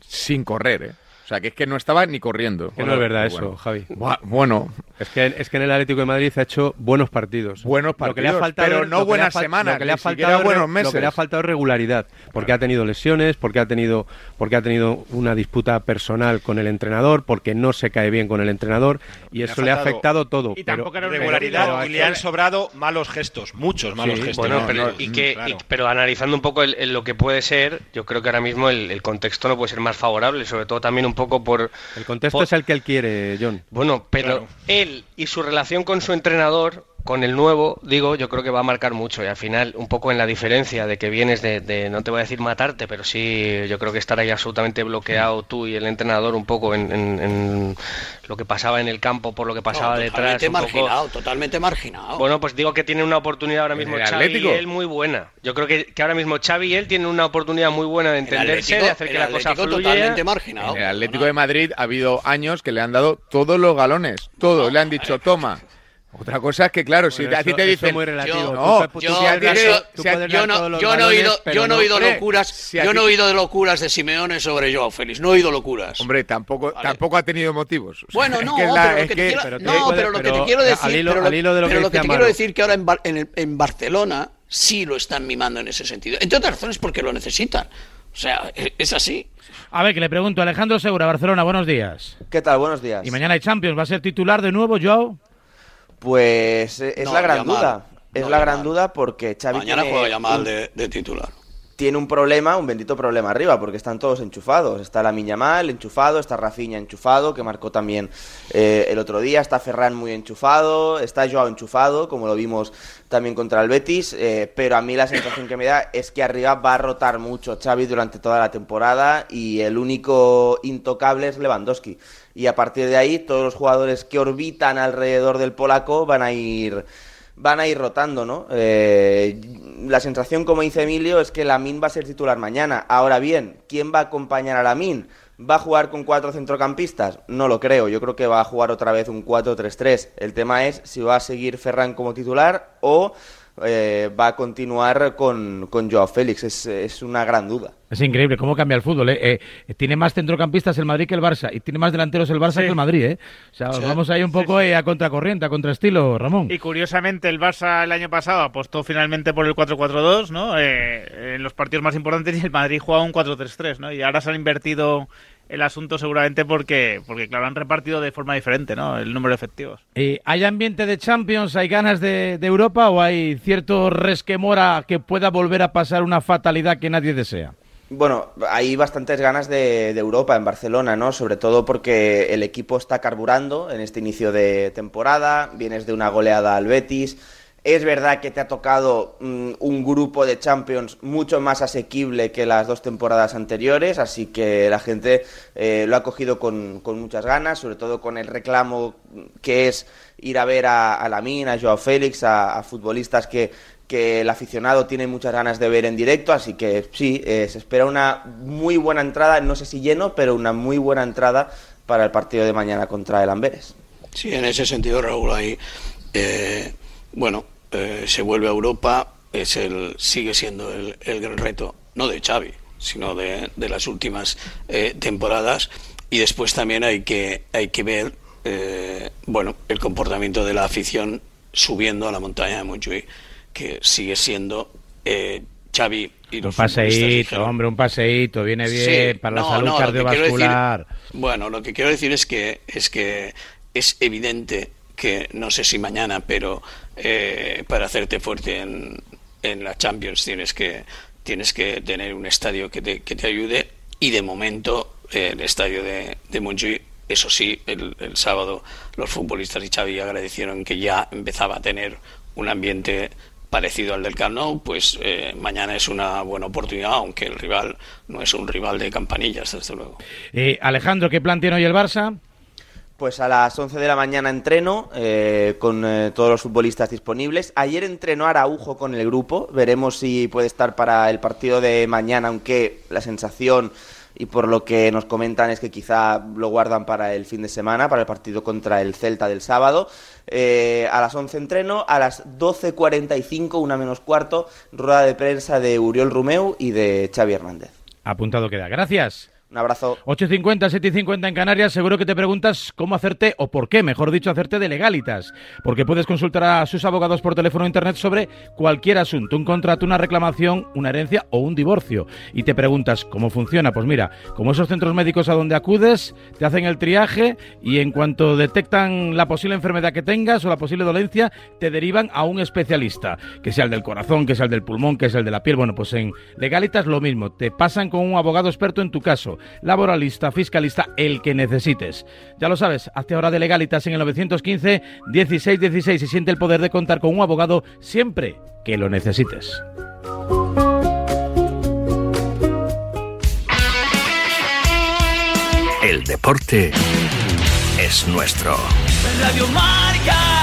sin correr, ¿eh? O sea, que es que no estaba ni corriendo. Que no es verdad Bueno, eso, Javi. Bueno, Es que, es que en el Atlético de Madrid ha hecho buenos partidos. Buenos Lo que le ha partidos, faltado pero no buenas semanas, Lo que le ha faltado buenos Lo que le ha meses. faltado es regularidad. Porque ha tenido lesiones, porque ha tenido, porque ha tenido una disputa personal con el entrenador, porque no se cae bien con el entrenador. Y eso le ha afectado todo. Y pero- tampoco era Regularidad pero- y le han sobrado malos gestos, muchos malos Sí, gestos. Bueno, No, pero, no, y que, claro. y- pero analizando un poco el- el lo que puede ser, yo creo que ahora mismo el, el contexto no puede ser más favorable, sobre todo también un poco por... El contexto por- es el que él quiere, John. Bueno, pero Claro. él y su relación con su entrenador, con el nuevo, digo, yo creo que va a marcar mucho. Y al final, un poco en la diferencia de que vienes de, de, no te voy a decir matarte, pero sí, yo creo que estar ahí absolutamente bloqueado tú y el entrenador un poco en, en- en lo que pasaba en el campo, por lo que pasaba No, detrás. totalmente un poco- marginado, totalmente marginado. Bueno, pues digo que tiene una oportunidad ahora mismo el Xavi Atlético? y él muy buena. Yo creo que, que ahora mismo Xavi y él tienen una oportunidad muy buena de entenderse, Atlético- de hacer que la cosa fluya. totalmente marginado. en el Atlético de Madrid ha habido años que le han dado todos los galones, todos. le han dicho, toma. Otra cosa es que, claro, si a ti te dicen... muy relativo. Yo- no, tú yo- dar- yo yo he oído, pero yo no he oído hombre, locuras, si yo no he oído de locuras de Simeone sobre Joao Félix, no he oído locuras. Hombre, tampoco, Vale. tampoco ha tenido motivos. O sea, Bueno, es no, pero lo es que te que- quiero, pero no, tú puedes- pero lo que te pero quiero al decir, hilo- pero lo, de que pero lo que dice te quiero decir que ahora en, Bar- en, el- en Barcelona sí lo están mimando en ese sentido. Entre otras razones porque lo necesitan. O sea, e- es así. A ver, que le pregunto, Alejandro Segura, Barcelona, buenos días. ¿Qué tal? Buenos días. Y mañana hay Champions, ¿va a ser titular de nuevo, Joao? Pues eh, es No, la gran duda. Es No, la gran duda porque Xavi Mañana tiene, un, de, de titular. tiene un problema, un bendito problema arriba, porque están todos enchufados. Está la Yamal enchufado, está Rafinha enchufado, que marcó también eh, el otro día, está Ferran muy enchufado, está Joao enchufado, como lo vimos también contra el Betis, eh, pero a mí la sensación que me da es que arriba va a rotar mucho Xavi durante toda la temporada y el único intocable es Lewandowski. Y a partir de ahí, todos los jugadores que orbitan alrededor del polaco van a ir van a ir rotando, ¿no? Eh, la sensación, como dice Emilio, es que Lamin va a ser titular mañana. Ahora bien, ¿quién va a acompañar a Lamin? ¿Va a jugar con cuatro centrocampistas? No lo creo. Yo creo que va a jugar otra vez un 4-3-3. El tema es si va a seguir Ferran como titular o eh, va a continuar con, con Joao Félix. Es, es una gran duda. Es increíble cómo cambia el fútbol. ¿eh? Eh, tiene más centrocampistas el Madrid que el Barça y tiene más delanteros el Barça Sí. que el Madrid. ¿eh? O sea, Sí. vamos ahí un poco eh, a contracorriente, a contraestilo, Ramón. Y curiosamente el Barça el año pasado apostó finalmente por el 4-4-2, ¿no? Eh, en los partidos más importantes y el Madrid jugaba un 4-3-3, ¿no? Y ahora se han invertido el asunto seguramente porque, porque claro, han repartido de forma diferente, ¿no? El número de efectivos. Eh, ¿Hay ambiente de Champions? ¿Hay ganas de, de Europa o hay cierto resquemor a que pueda volver a pasar una fatalidad que nadie desea? Bueno, hay bastantes ganas de, de Europa en Barcelona, ¿no? Sobre todo porque el equipo está carburando en este inicio de temporada, vienes de una goleada al Betis, Es verdad que te ha tocado mm, un grupo de Champions mucho más asequible que las dos temporadas anteriores, así que la gente eh, lo ha cogido con, muchas ganas, sobre todo con el reclamo que es ir a ver a, a Lamin, a Joao Félix, a, futbolistas que, que el aficionado tiene muchas ganas de ver en directo, así que sí, eh, se espera una muy buena entrada, no sé si lleno, pero una muy buena entrada para el partido de mañana contra el Amberes. Sí, en ese sentido, Raúl, ahí, eh, bueno, eh, se vuelve a Europa, es el, sigue siendo el, el gran reto, no de Xavi, sino de, de las últimas eh, temporadas. Y después también hay que, hay que ver, eh, bueno, el comportamiento de la afición subiendo a la montaña de Montjuïc, que sigue siendo Xavi y los Un paseíto, hombre, un paseíto, viene bien Sí, para la no, salud no, cardiovascular. decir- bueno, lo que quiero decir es que es que es evidente que no sé si mañana, pero eh, para hacerte fuerte en, la Champions tienes que tienes que tener un estadio que te, que te ayude y de momento eh, el estadio de, de eso sí, el, el sábado los futbolistas y Xavi agradecieron que ya empezaba a tener un ambiente parecido al del Camp Nou, pues eh, mañana es una buena oportunidad, aunque el rival no es un rival de campanillas, desde luego. Alejandro, ¿qué plan tiene hoy el Barça? Pues a las 11 de la mañana entreno eh, con eh, todos los futbolistas disponibles. Ayer entrenó Araujo con el grupo. Veremos si puede estar para el partido de mañana, aunque la sensación y por lo que nos comentan es que quizá lo guardan para el fin de semana, para el partido contra el Celta del sábado. Eh, a las 11 entreno, a las 12.45, una menos cuarto, rueda de prensa de Uriol Rumeu y de Xavi Hernández. Apuntado queda. Gracias. Un abrazo. 8.50, 7.50 en Canarias. Seguro que te preguntas cómo hacerte, o por qué, mejor dicho, hacerte de legalitas. Porque puedes consultar a sus abogados por teléfono o internet sobre cualquier asunto, un contrato, una reclamación, una herencia o un divorcio. Y te preguntas cómo funciona. Pues mira, como esos centros médicos a donde acudes, te hacen el triaje y en cuanto detectan la posible enfermedad que tengas o la posible dolencia, te derivan a un especialista. Que sea el del corazón, que sea el del pulmón, que sea el de la piel. Bueno, pues en legalitas lo mismo. Te pasan con un abogado experto en tu caso laboralista, fiscalista, el que necesites. Ya lo sabes, hazte ahora de legalitas en el 915 16 16 y siente el poder de contar con un abogado siempre que lo necesites. El deporte es nuestro. Radio Marca.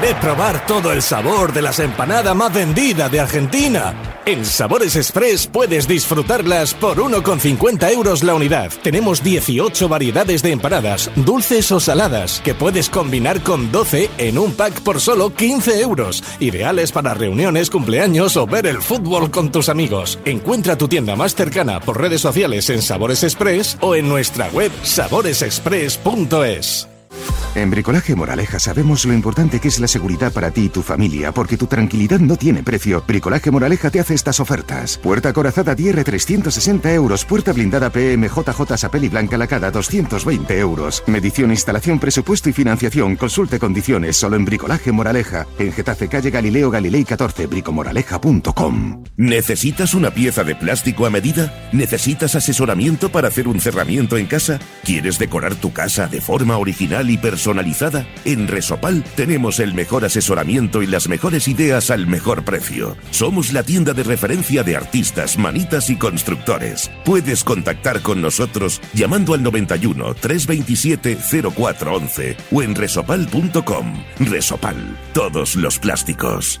¿Querés probar todo el sabor de las empanadas más vendidas de Argentina? En Sabores Express puedes disfrutarlas por 1,50 euros la unidad. Tenemos 18 variedades de empanadas, dulces o saladas, que puedes combinar con 12 en un pack por solo 15 euros. Ideales para reuniones, cumpleaños o ver el fútbol con tus amigos. Encuentra tu tienda más cercana por redes sociales en Sabores Express o en nuestra web saboresexpress.es. En Bricolaje Moraleja sabemos lo importante que es la seguridad para ti y tu familia, porque tu tranquilidad no tiene precio. Bricolaje Moraleja te hace estas ofertas. Puerta corazada DR 360 euros, puerta blindada PMJJ Sapeli Blanca Lacada 220 euros. Medición, instalación, presupuesto y financiación. Consulte condiciones solo en Bricolaje Moraleja. En Getafe, calle Galileo Galilei 14, bricomoraleja.com. ¿Necesitas una pieza de plástico a medida? ¿Necesitas asesoramiento para hacer un cerramiento en casa? ¿Quieres decorar tu casa de forma original y personalizada? En Resopal tenemos el mejor asesoramiento y las mejores ideas al mejor precio. Somos la tienda de referencia de artistas, manitas y constructores. Puedes contactar con nosotros llamando al 91 327 0411 o en resopal.com. Resopal, todos los plásticos.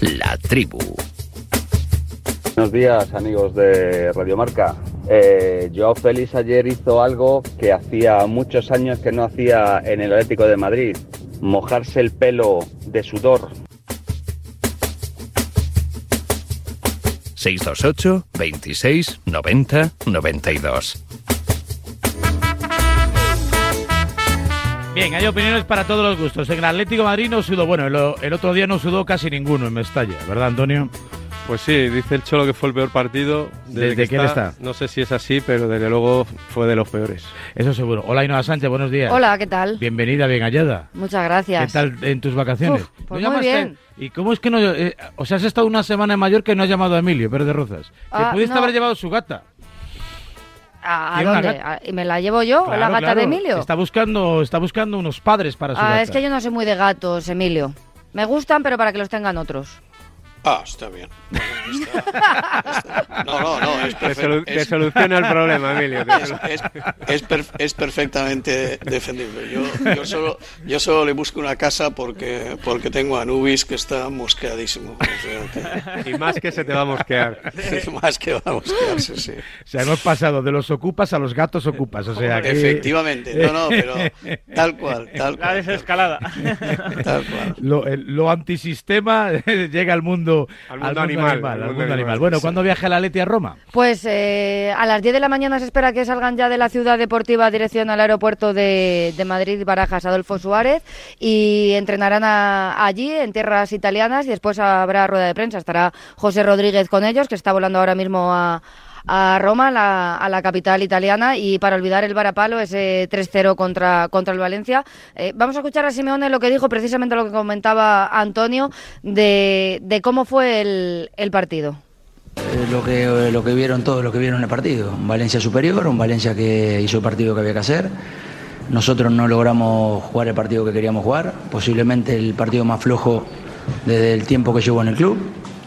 La tribu. Buenos días amigos de Radio Marca. Eh, Joao Félix ayer hizo algo que hacía muchos años que no hacía en el Atlético de Madrid, mojarse el pelo de sudor. 628 26 90 92. Bien, hay opiniones para todos los gustos. En el Atlético de Madrid no sudó, bueno, el, el otro día no sudó casi ninguno en Mestalla, ¿verdad, Antonio? Pues sí, dice el Cholo que fue el peor partido. ¿Desde que quién está? No sé si es así, pero desde luego fue de los peores. Eso seguro. Hola, Inoa Sánchez, buenos días. Hola, ¿qué tal? Bienvenida, bien hallada. Muchas gracias. ¿Qué tal en tus vacaciones? Uf, pues ¿No muy llamaste? bien. ¿Y cómo es que no... eh, o sea, has estado una semana en Mallorca y no has llamado a Emilio Pérez de Rozas. Que Ah, pudiste no. haber llevado su gata. ¿A, una dónde? ¿A- ¿Y me la llevo yo? ¿La Claro, gata claro. de Emilio? Está buscando, está buscando unos padres para su Ah, gata. es que yo no soy muy de gatos, Emilio. Me gustan, pero para que los tengan otros. Ah, está bien. No, no, no, es Te, perfecto. solu- te soluciona el problema, Emilio. Es, es- es per- es perfectamente defendible. Yo, yo, solo, yo solo le busco una casa porque, porque tengo a Anubis que está mosqueadísimo. O sea que- Y más que se te va a mosquear. más que va a mosquearse, sí. O sea, hemos pasado de los ocupas a los gatos ocupas. O sea, que- Efectivamente, no, no, pero tal cual, tal La cual. desescalada. Tal cual. Lo, el- lo antisistema llega al mundo, Al mundo animal, al al mundo mundo animal, animal. Bueno, sí. ¿cuándo viaja la Leti a Roma? Pues eh, a las 10 de la mañana se espera que salgan ya de la ciudad deportiva dirección al aeropuerto de, de Madrid Barajas Adolfo Suárez y entrenarán a- allí en tierras italianas y después habrá rueda de prensa. Estará José Rodríguez con ellos, que está volando ahora mismo a, a Roma, la- a la capital italiana, y para olvidar el varapalo, ese 3-0 contra, contra el Valencia. Eh, vamos a escuchar a Simeone lo que dijo, precisamente lo que comentaba Antonio, de, de cómo fue el, el partido. Eh, lo que lo que vieron todos lo que vieron el partido. Un Valencia superior un Valencia que hizo el partido que había que hacer. Nosotros no logramos jugar el partido que queríamos jugar. Posiblemente el partido más flojo desde el tiempo que llevo en el club.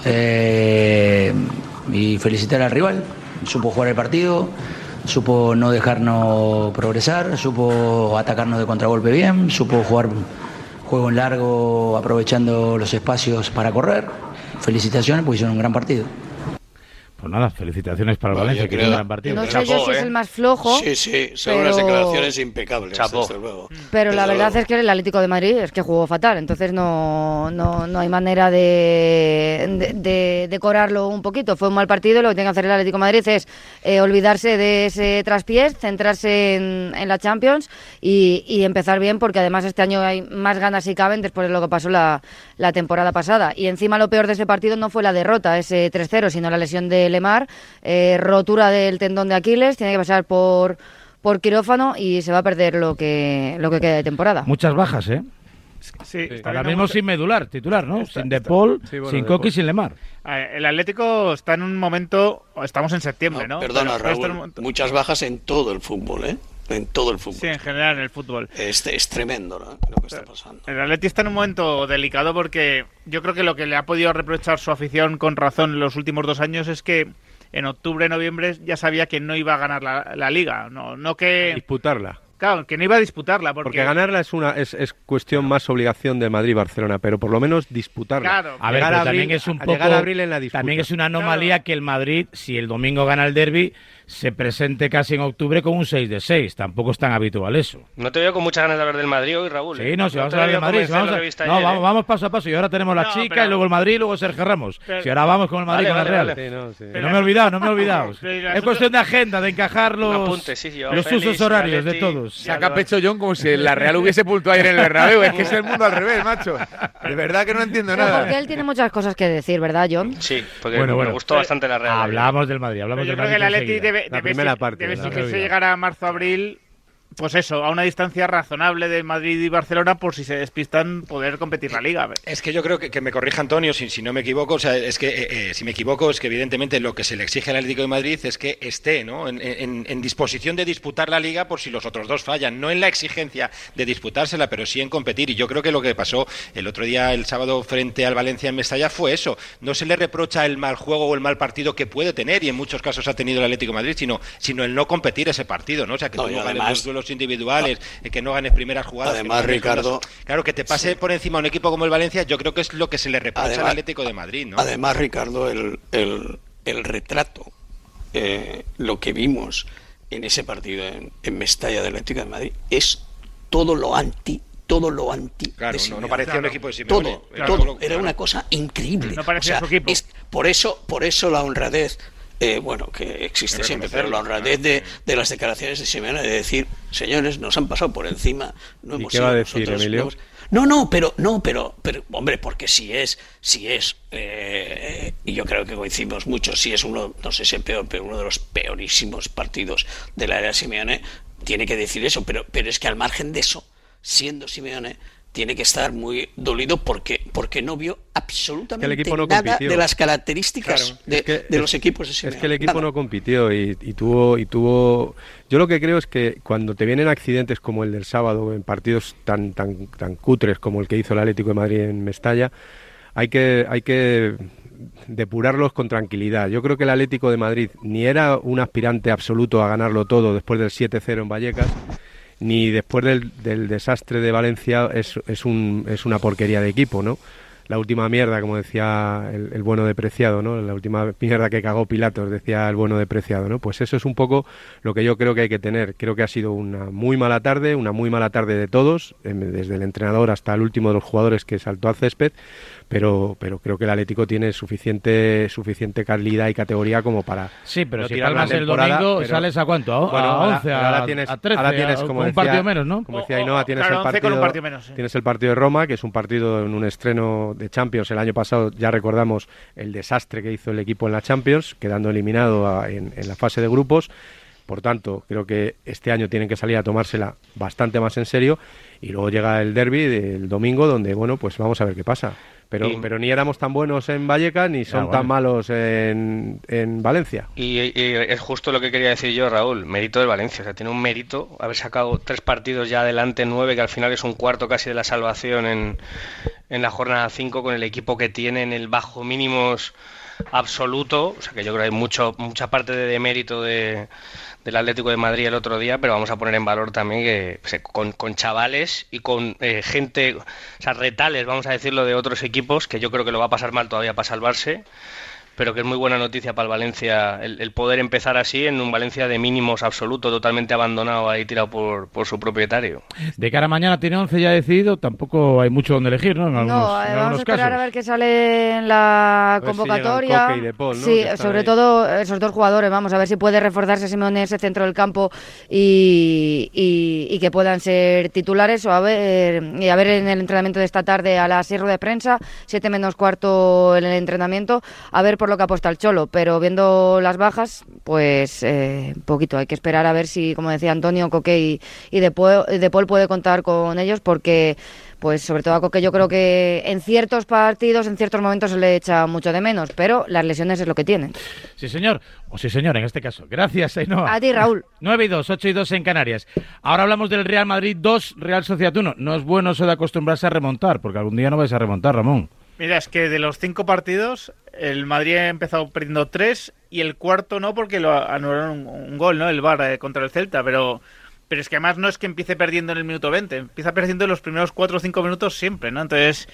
Eh, y felicitar al rival supo jugar el partido supo no dejarnos progresar supo atacarnos de contragolpe bien supo jugar juego en largo aprovechando los espacios para correr. Felicitaciones porque hicieron un gran partido Pues nada, felicitaciones para el Bueno, Valencia, que creo- gran partido. No sé yo si es el más flojo. Sí, sí, son pero- unas declaraciones impecables, desde luego. Pero la verdad luego. es que el Atlético de Madrid es que jugó fatal, entonces no, no, no hay manera de, de, de decorarlo un poquito. Fue un mal partido lo que tiene que hacer el Atlético de Madrid es eh, olvidarse de ese traspiés, centrarse en, en la Champions y, y empezar bien, porque además este año hay más ganas si caben después de lo que pasó la, la temporada pasada. Y encima lo peor de ese partido no fue la derrota, ese 3-0, sino la lesión de Lemar, eh, rotura del tendón de Aquiles, tiene que pasar por por quirófano y se va a perder lo que lo que queda de temporada. Muchas bajas, ¿eh? Sí, está Ahora mismo sin medular, titular, ¿no? sin De Paul, sí, bueno, sin Coqui, sin Lemar. A ver, El Atlético está en un momento, estamos en septiembre, ¿no? Perdona, en un Raúl, muchas bajas en todo el fútbol, ¿eh? En todo el fútbol. Sí, en general en el fútbol. Es, es tremendo ¿no? lo que está pasando. El Atleti está en un momento delicado porque yo creo que lo que le ha podido reprochar su afición con razón en los últimos dos años es que en octubre, noviembre ya sabía que no iba a ganar la, la liga. No, no que... Disputarla. Claro, que no iba a disputarla. Porque, Porque ganarla es una es, es cuestión más obligación de Madrid y Barcelona, pero por lo menos disputarla. Claro. A ver, pero abril- también es un poco. abril en la disputa. también es una anomalía que el Madrid, si el domingo gana el derby, se presente casi en octubre con un 6 de 6. Tampoco es tan habitual eso. No te veo con muchas ganas de hablar del Madrid hoy, Raúl. Sí, ¿eh? no, si vamos te a hablar de veo Madrid. si vamos a- no, ayer, vamos, ¿eh? vamos paso a paso. Y ahora tenemos la No, chica pero- y luego el Madrid y luego Sergio Ramos. Pero- si ahora vamos con el Madrid Vale, con vale, el Real. vale. Sí, no, sí. Que no me he olvidado, no me he olvidado. Pero el es asunto- cuestión de agenda, de encajar los, apunte, sí, sí, los Félix, usos horarios de todos. Saca pecho John como si la Real hubiese pulto ayer en el Bernabéu. Es que es el mundo al revés, macho. De verdad que no entiendo Pero nada. porque él tiene muchas cosas que decir, ¿verdad, John? Sí, porque Bueno, me bueno. gustó bastante la Real. Hablamos del Madrid, Pero hablamos yo del Madrid. Debe, La debe primera parte, debe la exigirse primera. llegar a marzo-abril, pues eso, a una distancia razonable de Madrid y Barcelona por si se despistan poder competir la liga. Es que yo creo que, que me corrija Antonio, si, si no me equivoco, o sea, es que eh, eh, si me equivoco es que evidentemente lo que se le exige al Atlético de Madrid es que esté ¿no? en, en- en disposición de disputar la liga por si los otros dos fallan, no en la exigencia de disputársela, pero sí en competir. Y yo creo que lo que pasó el otro día, el sábado, frente al Valencia en Mestalla fue eso. No se le reprocha el mal juego o el mal partido que puede tener, y en muchos casos ha tenido el Atlético de Madrid, sino, sino el no competir ese partido, ¿no? O sea, que No, tú no además- los duelos individuales, eh, que no ganes primeras jugadas. no Además, Ricardo-. Claro, que te pase por encima un equipo como el Valencia, yo creo que es lo que se le reprocha al Atlético de Madrid, ¿no? Además, Ricardo, el, el, el retrato eh, lo que vimos en ese partido en, en Mestalla del Atlético de Madrid es todo lo anti todo lo anti Claro, de no- parecía un equipo de Simeone. todo, Era todo, era claro. una cosa increíble No parecía O sea, su equipo. es- por eso por eso la honradez eh, bueno que existe siempre pero la honradez de, de las declaraciones de Simeone de decir señores nos han pasado por encima no ¿Y hemos qué va a decir, nosotros, Emilio? no hemos- no, no, pero, no, pero, pero, hombre, porque si es, si es, eh, y yo creo que coincidimos mucho, si es uno, no sé si el peor, pero uno de los peorísimos partidos de la era Simeone, tiene que decir eso, pero, pero es que al margen de eso, siendo Simeone, tiene que estar muy dolido porque, porque no vio absolutamente no nada compitió. de las características Claro, de, es que- de los equipos de Es Simeone. que el equipo Nada. no compitió y, y tuvo y tuvo. Yo lo que creo es que cuando te vienen accidentes como el del sábado en partidos tan tan tan cutres como el que hizo el Atlético de Madrid en Mestalla, hay que hay que depurarlos con tranquilidad. Yo creo que el Atlético de Madrid ni era un aspirante absoluto a ganarlo todo después del 7-0 en Vallecas, ni después del, desastre de Valencia es, es, un, es una porquería de equipo, ¿no? La última mierda, como decía el, el bueno depreciado, ¿no? La última mierda que cagó Pilatos, decía el bueno depreciado, ¿no? Pues eso es un poco lo que yo creo que hay que tener. Creo que ha sido una muy mala tarde, una muy mala tarde de todos, em, desde el entrenador hasta el último de los jugadores que saltó al césped, pero, pero creo que el Atlético tiene suficiente, suficiente calidad y categoría como para. Sí, pero no si palmas el domingo, pero- ¿sales a cuánto? ¿A, Bueno, a ahora- 11, a, ahora tienes, a 13? ahora tienes, a- como un decía- partido menos, ¿no? Como decía Ainhoa, tienes claro, el 11 con un partido, partido menos, sí. tienes el partido de Roma, que es un partido en un estreno de Champions. El año pasado ya recordamos el desastre que hizo el equipo en la Champions, quedando eliminado a- en, en la fase de grupos. Por tanto, creo que este año tienen que salir a tomársela bastante más en serio. Y luego llega el derby del domingo, donde, bueno, pues vamos a ver qué pasa. Pero, Y- pero ni éramos tan buenos en Vallecas, ni son bueno. tan malos en, en Valencia. Y, y es justo lo que quería decir yo, Raúl. Mérito del Valencia. O sea, tiene un mérito haber sacado tres partidos ya adelante, nueve, que al final es un cuarto casi de la salvación en, en la jornada 5 con el equipo que tiene en el bajo mínimos absoluto. O sea, que yo creo que hay mucho, mucha parte de, de mérito de, del Atlético de Madrid el otro día, pero vamos a poner en valor también que pues, con, con chavales y con eh, gente, o sea, retales, vamos a decirlo, de otros equipos, que yo creo que lo va a pasar mal todavía para salvarse pero que es muy buena noticia para el Valencia el, el poder empezar así en un Valencia de mínimos absoluto, totalmente abandonado ahí tirado por, por su propietario. De cara a mañana tiene 11 ya decidido, tampoco hay mucho donde elegir, ¿no? En algunos, No, en eh, algunos vamos a esperar casos. a ver qué sale en la A ver si convocatoria. De Paul, ¿no? Sí, sobre ahí. todo esos dos jugadores. Vamos a ver si puede reforzarse Simone ese centro del campo y, y- y que puedan ser titulares. O a ver, y a ver en el entrenamiento de esta tarde a las 6 de prensa, 7 menos cuarto en el entrenamiento, a ver por lo que apuesta el Cholo. Pero viendo las bajas, pues eh, poquito. Hay que esperar a ver si, como decía Antonio, Coque y, y De, Paul, De Paul puede contar con ellos porque pues sobre todo a Coque yo creo que en ciertos partidos, en ciertos momentos se le echa mucho de menos, pero las lesiones es lo que tienen. Sí, señor. O sí, señor, en este caso. Gracias, Ainhoa. A ti, Raúl. 9 y 2, 8 y 2 en Canarias. Ahora hablamos del Real Madrid 2, Real Sociedad 1. No es bueno eso de acostumbrarse a remontar, porque algún día no vais a remontar, Ramón. Mira, es que de los cinco partidos, el Madrid ha empezado perdiendo tres y el cuarto no porque lo anularon un, un gol, ¿no? El VAR eh, contra el Celta, pero pero es que además no es que empiece perdiendo en el minuto 20, empieza perdiendo en los primeros cuatro o cinco minutos siempre, ¿no? Entonces,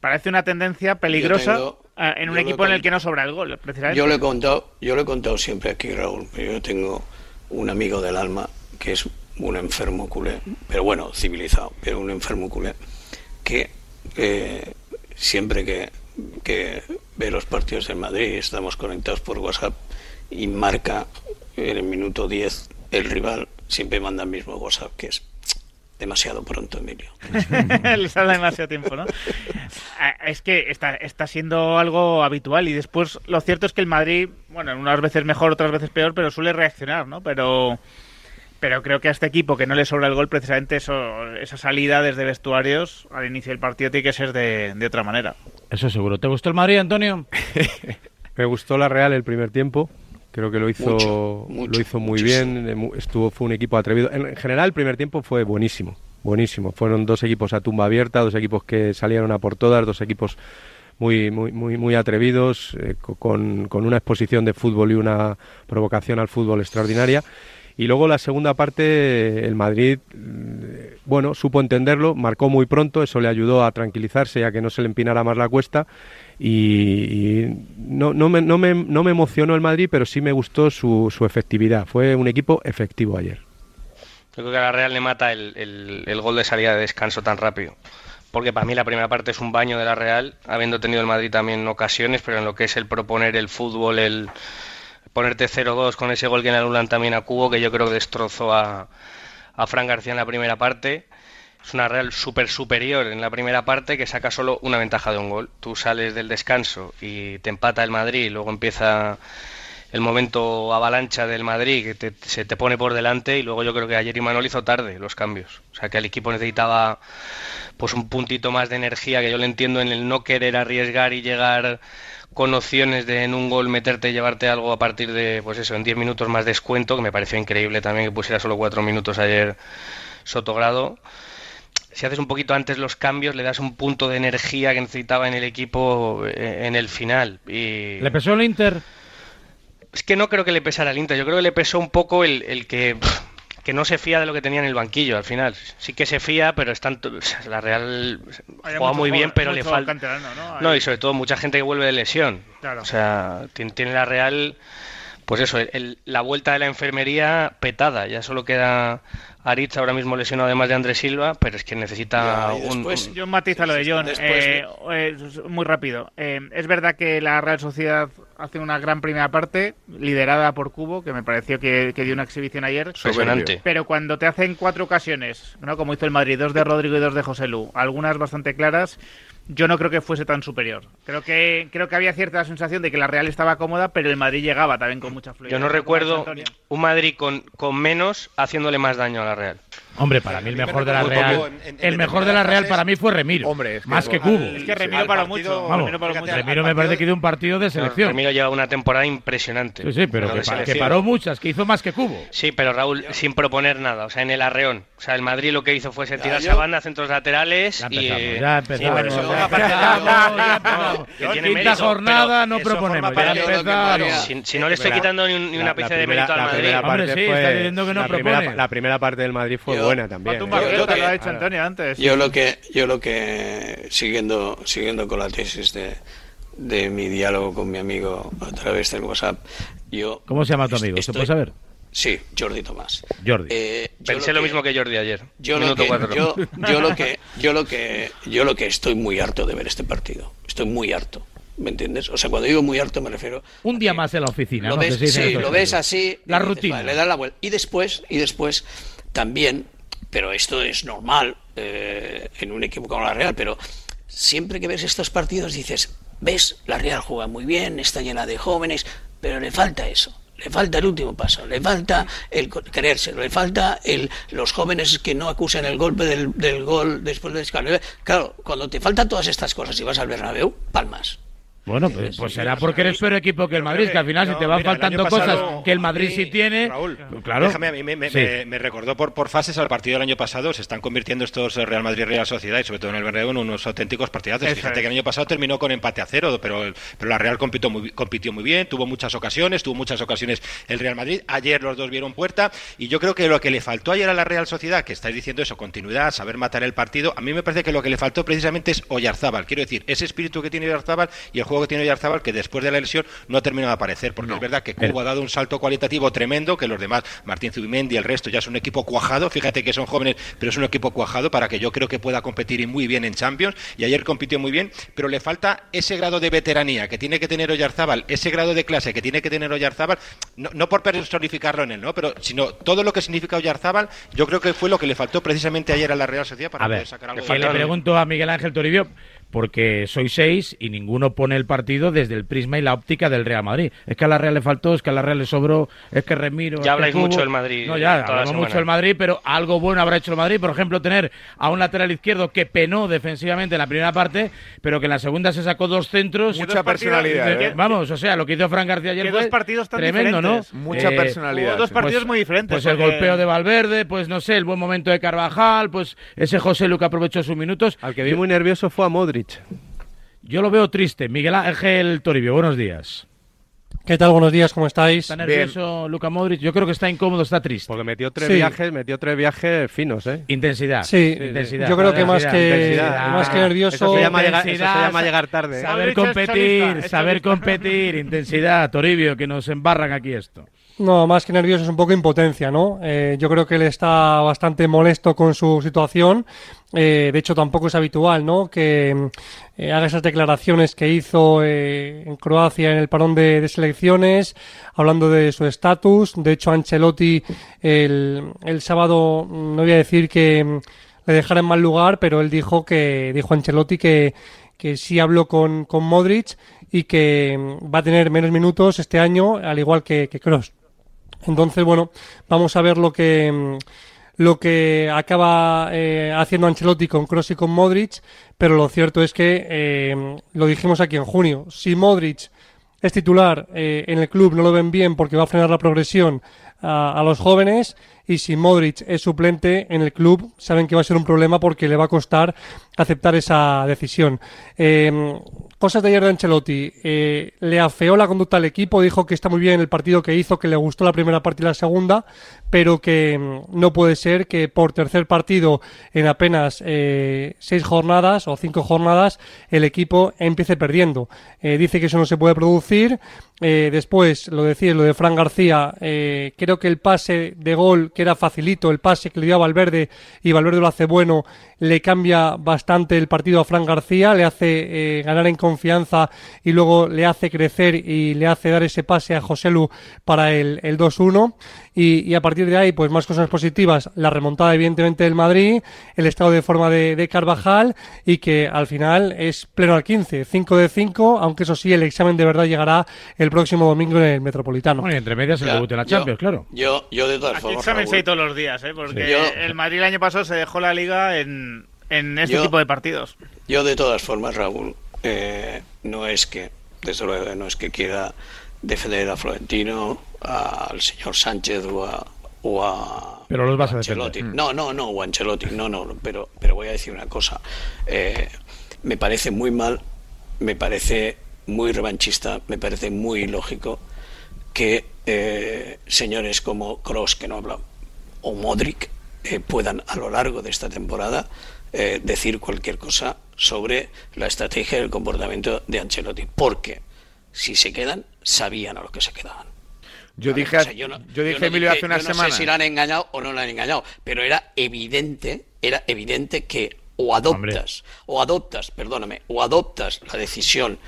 parece una tendencia peligrosa tengo- ah, en un lo equipo en el que no sobra el gol, precisamente. Yo le he contado, yo le he contado siempre aquí, Raúl, yo tengo un amigo del alma que es un enfermo culé, pero bueno, civilizado, pero un enfermo culé, que eh, siempre que, que ve los partidos en Madrid, estamos conectados por WhatsApp y marca en el minuto 10 el rival, siempre manda el mismo WhatsApp, que es demasiado pronto, Emilio. Les ha dado demasiado tiempo, ¿no? Ah, Es que está, está siendo algo habitual y después lo cierto es que el Madrid, bueno, unas veces mejor, otras veces peor, pero suele reaccionar, ¿no? Pero pero creo que a este equipo que no le sobra el gol, precisamente eso, esa salida desde vestuarios al inicio del partido tiene que ser de, de otra manera. Eso seguro. ¿Te gustó el Madrid, Antonio? Me gustó la Real el primer tiempo. Creo que lo hizo, Mucho, mucho, lo hizo muy muchísimo. bien. Estuvo, fue un equipo atrevido. En general, el primer tiempo fue buenísimo. Buenísimo. Fueron dos equipos a tumba abierta, dos equipos que salieron a por todas, dos equipos muy, muy, muy, muy atrevidos, eh, co- con, con una exposición de fútbol y una provocación al fútbol extraordinaria. Y luego la segunda parte, el Madrid, mm, bueno, supo entenderlo, marcó muy pronto, eso le ayudó a tranquilizarse a que no se le empinara más la cuesta. Y, y no, no, me, no, me, no me emocionó el Madrid, pero sí me gustó su, su efectividad. Fue un equipo efectivo ayer. Yo creo que a la Real le mata el, el- el gol de salida de descanso tan rápido. Porque para mí la primera parte es un baño de la Real, habiendo tenido el Madrid también ocasiones, pero en lo que es el proponer el fútbol, el ponerte 0-2 con ese gol que le anulan también a Cubo, que yo creo que destrozó a, a Fran García en la primera parte. Es una Real súper superior en la primera parte que saca solo una ventaja de un gol. Tú sales del descanso y te empata el Madrid y luego empieza el momento avalancha del Madrid que te- se te pone por delante y luego yo creo que ayer Imanol hizo tarde los cambios. O sea que el equipo necesitaba pues un puntito más de energía que yo le entiendo en el no querer arriesgar y llegar con opciones de en un gol meterte y llevarte algo a partir de pues eso en 10 minutos más descuento que me pareció increíble también que pusiera solo 4 minutos ayer Sotogrado si haces un poquito antes los cambios le das un punto de energía que necesitaba en el equipo eh, en el final y ¿Le pesó el Inter? es que no creo que le pesara al Inter, yo creo que le pesó un poco el, el que, pff, que no se fía de lo que tenía en el banquillo al final. Sí que se fía, pero están, to- o sea, la Real Hay juega muy bien, pero le falta... ¿no? Y sobre todo mucha gente que vuelve de lesión. Claro. O sea, tiene, tiene la Real, pues eso, el- la vuelta de la enfermería petada. Ya solo queda Aritz ahora mismo lesionado además de Andrés Silva, pero es que necesita un... un- Yo matizo lo de John, después, eh, eh, muy rápido. Eh, es verdad que la Real Sociedad hace una gran primera parte, liderada por Cubo, que me pareció que, que dio una exhibición ayer. Impresionante. Pero cuando te hacen cuatro ocasiones, ¿no? como hizo el Madrid, dos de Rodrigo y dos de José Lu, algunas bastante claras, yo no creo que fuese tan superior. Creo que creo que había cierta sensación de que la Real estaba cómoda, pero el Madrid llegaba también con mucha fluidez. Yo no recuerdo un Madrid con, con menos haciéndole más daño a la Real. Hombre, para mí el mejor de la Real, el mejor de la Real para mí fue Remiro, Hombre, es que más que Cubo. Es que Remiro partido- mucho. Vamos, Remiro me parece que dio un partido de selección. Remiro lleva una temporada impresionante. Sí, sí, pero que, paró muchas, que hizo más que Cubo. Sí, pero Raúl, sin proponer nada, o sea, en el arreón. O sea, el Madrid lo que hizo fue se tirarse a banda, centros laterales Ya y... ya empezamos. Quinta jornada, no proponemos, Si, si no le estoy quitando ni, una pieza de mérito al la Madrid. primera Hombre, parte sí, fue- está diciendo que no la primera, propone. la primera parte del Madrid fue buena también. ¿eh? Yo- lo ha dicho Claro. Antonio antes. Yo lo que, yo lo que siguiendo, siguiendo con la tesis de, de mi diálogo con mi amigo a través del WhatsApp, yo ¿Cómo se llama tu amigo? ¿Se puede saber? Sí, Jordi Tomás. Jordi. Eh, Pensé lo mismo que Jordi ayer. Yo lo, que, yo, yo lo que yo lo que yo lo que estoy muy harto de ver este partido. Estoy muy harto. ¿Me entiendes? O sea, cuando digo muy harto me refiero Un día más en la oficina, lo ¿no? ves, sí, lo ves así. La dices, rutina. vale, le das la vuelta. Y después, y después también, pero esto es normal eh, en un equipo como la Real, pero siempre que ves estos partidos dices, ves, la Real juega muy bien, está llena de jóvenes, pero le falta eso. Le falta el último paso, le falta el creérselo, le falta el, los jóvenes que no acusan el golpe del, gol después del descanso. Claro, cuando te faltan todas estas cosas y vas al Bernabéu, palmas. Bueno, pues, pues será porque eres peor equipo que el Madrid, que al final si te van mira, faltando cosas que el Madrid sí tiene, Raúl, claro. déjame, a mí me, me- Sí. me- me recordó por, por fases al partido del año pasado. Se están convirtiendo estos eh, Real Madrid Real Sociedad y sobre todo en el Bernabéu en unos auténticos partidazos. Fíjate es. que el año pasado terminó con empate a cero, pero, pero la Real compitió muy, compitió muy bien, tuvo muchas ocasiones, tuvo muchas ocasiones el Real Madrid. Ayer los dos vieron puerta y yo creo que lo que le faltó ayer a la Real Sociedad, que estáis diciendo eso, continuidad, saber matar el partido, a mí me parece que lo que le faltó precisamente es Oyarzábal. Quiero decir, ese espíritu que tiene Oyarzábal y el juego que tiene Oyarzábal que después de la lesión no ha terminado de aparecer, porque es verdad que Cubo ha dado un salto cualitativo tremendo, que los demás, Martín Zubimendi y el resto, ya es un equipo cuajado, fíjate que son jóvenes, pero es un equipo cuajado para que yo creo que pueda competir muy bien en Champions, y ayer compitió muy bien, pero le falta ese grado de veteranía que tiene que tener Oyarzábal, ese grado de clase que tiene que tener Oyarzábal, no, no por personificarlo en él, ¿no? pero sino todo lo que significa Oyarzábal, yo creo que fue lo que le faltó precisamente ayer a la Real Sociedad para A poder ver, sacar algo que de le pregunto a Miguel Ángel Toribio, porque soy seis y ninguno pone el partido desde el prisma y la óptica del Real Madrid. Es que a la Real le faltó, es que a la Real le sobró, es que Remiro. que habláis mucho del Madrid, No, eh, ya, la hablamos mucho del Madrid, pero algo bueno habrá hecho el Madrid. Por ejemplo, tener a un lateral izquierdo que penó defensivamente en la primera parte, pero que en la segunda se sacó dos centros. Mucha personalidad, Eh, ¿eh? Vamos, o sea, lo que hizo Fran García ayer Que fue dos partidos tan tremendo, diferentes. ¿no? Mucha Eh, personalidad. Hubo dos partidos muy diferentes. pues el golpeo de Valverde, pues no sé, el buen momento de Carvajal, pues ese José Luca aprovechó sus minutos. Al que vi muy nervioso fue a Modric. Yo lo veo triste. Miguel Ángel Toribio, buenos días. ¿Qué tal? Buenos días, ¿cómo estáis? Está nervioso Luka Modric. Yo creo que está incómodo, está triste. Porque metió tres Sí. viajes, metió tres viajes finos, ¿eh? Intensidad. Sí, intensidad. yo creo que más que, más que nervioso... Eso se llama llegar, eso se Intensidad, llama llegar tarde. ¿eh? Saber Modric es competir, saber competir, intensidad, Toribio, que nos embarran aquí esto. No, más que nervioso es un poco impotencia, ¿no? Eh, yo creo que él está bastante molesto con su situación. Eh, de hecho, tampoco es habitual, ¿no? Que eh, haga esas declaraciones que hizo en Croacia en el parón de, selecciones, hablando de su estatus. De hecho, Ancelotti el, sábado, mm, no voy a decir que mm, le dejara en mal lugar, pero él dijo que, dijo Ancelotti que, que sí habló con, con Modric y que mm, va a tener menos minutos este año, al igual que, que Kroos. Entonces, bueno, vamos a ver lo que lo que acaba eh, haciendo Ancelotti con Kroos y con Modric, pero lo cierto es que eh, lo dijimos aquí en junio. Si Modric es titular eh, en el club, no lo ven bien porque va a frenar la progresión a, a los jóvenes. Y si Modric es suplente en el club, saben que va a ser un problema porque le va a costar aceptar esa decisión. Eh, cosas de ayer de Ancelotti. Eh, le afeó la conducta al equipo, dijo que está muy bien el partido que hizo, que le gustó la primera parte y la segunda, pero que mm, no puede ser que por tercer partido en apenas eh, seis jornadas o cinco jornadas el equipo empiece perdiendo. Eh, dice que eso no se puede producir. Eh, después, lo decía, lo de Fran García, creo que el pase de gol, que era facilito, el pase que le dio a Valverde y Valverde lo hace bueno, le cambia bastante el partido a Fran García, le hace ganar en confianza y luego le hace crecer y le hace dar ese pase a Joselu para el, el 2-1. Y, y a partir de ahí, pues más cosas positivas. La remontada, evidentemente, del Madrid, el estado de forma de, de Carvajal y que al final es pleno al 15, 5 de 5, aunque eso sí, el examen de verdad llegará el próximo domingo en el Metropolitano. Bueno, y entre medias el Ya, debut en la yo- Champions, claro. Yo, yo de todas Aquí formas, examen Raúl, todos los días, ¿eh? Porque Sí. Yo- el Madrid el año pasado se dejó la liga en, en este Yo- tipo de partidos. Yo de todas formas, Raúl, eh, no es que, desde luego, no es que quiera defender a Florentino, al señor Sánchez o a, o a Pero los vas a Ancelotti. defender. Mm. No, no, no, o a Ancelotti, no, no, pero, pero voy a decir una cosa. Eh, me parece muy mal, me parece muy revanchista, me parece muy ilógico que eh, señores como Kroos, que no habla, o Modric, eh, puedan a lo largo de esta temporada eh, decir cualquier cosa sobre la estrategia y el comportamiento de Ancelotti. Porque si se quedan, sabían a lo que se quedaban. Yo Vale, dije, o sea, yo no- yo dije no Emilio, dije- hace una yo no semana. sé si la han engañado o no la han engañado, pero era evidente, era evidente que o adoptas, o adoptas, perdóname, o adoptas la decisión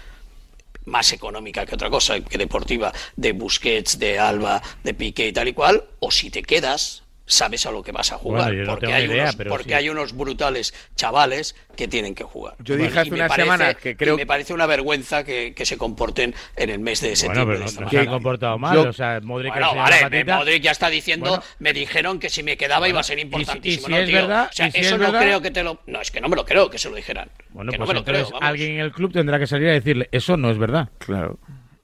más económica que otra cosa, que deportiva, de Busquets, de Alba, de Piqué y tal y cual, o si te quedas, sabes a lo que vas a jugar, Bueno, yo no porque, tengo hay, idea, unos, pero porque sí. hay unos brutales chavales que tienen que jugar. Yo dije hace me unas parece- semanas que creo- me parece una vergüenza que, que se comporten en el mes de Bueno, septiembre. pero de no, no se han comportado mal. Yo- o sea, Modric Bueno, vale, ya está diciendo, Bueno. me dijeron que si me quedaba iba a ser y si- importantísimo. y si no, es tío. verdad- o sea, y si eso es no verdad- creo que te lo... No, es que no me lo creo que se lo dijeran. Bueno, que no pues me lo creo, vamos. alguien en el club tendrá que salir a decirle, eso no es verdad. Claro.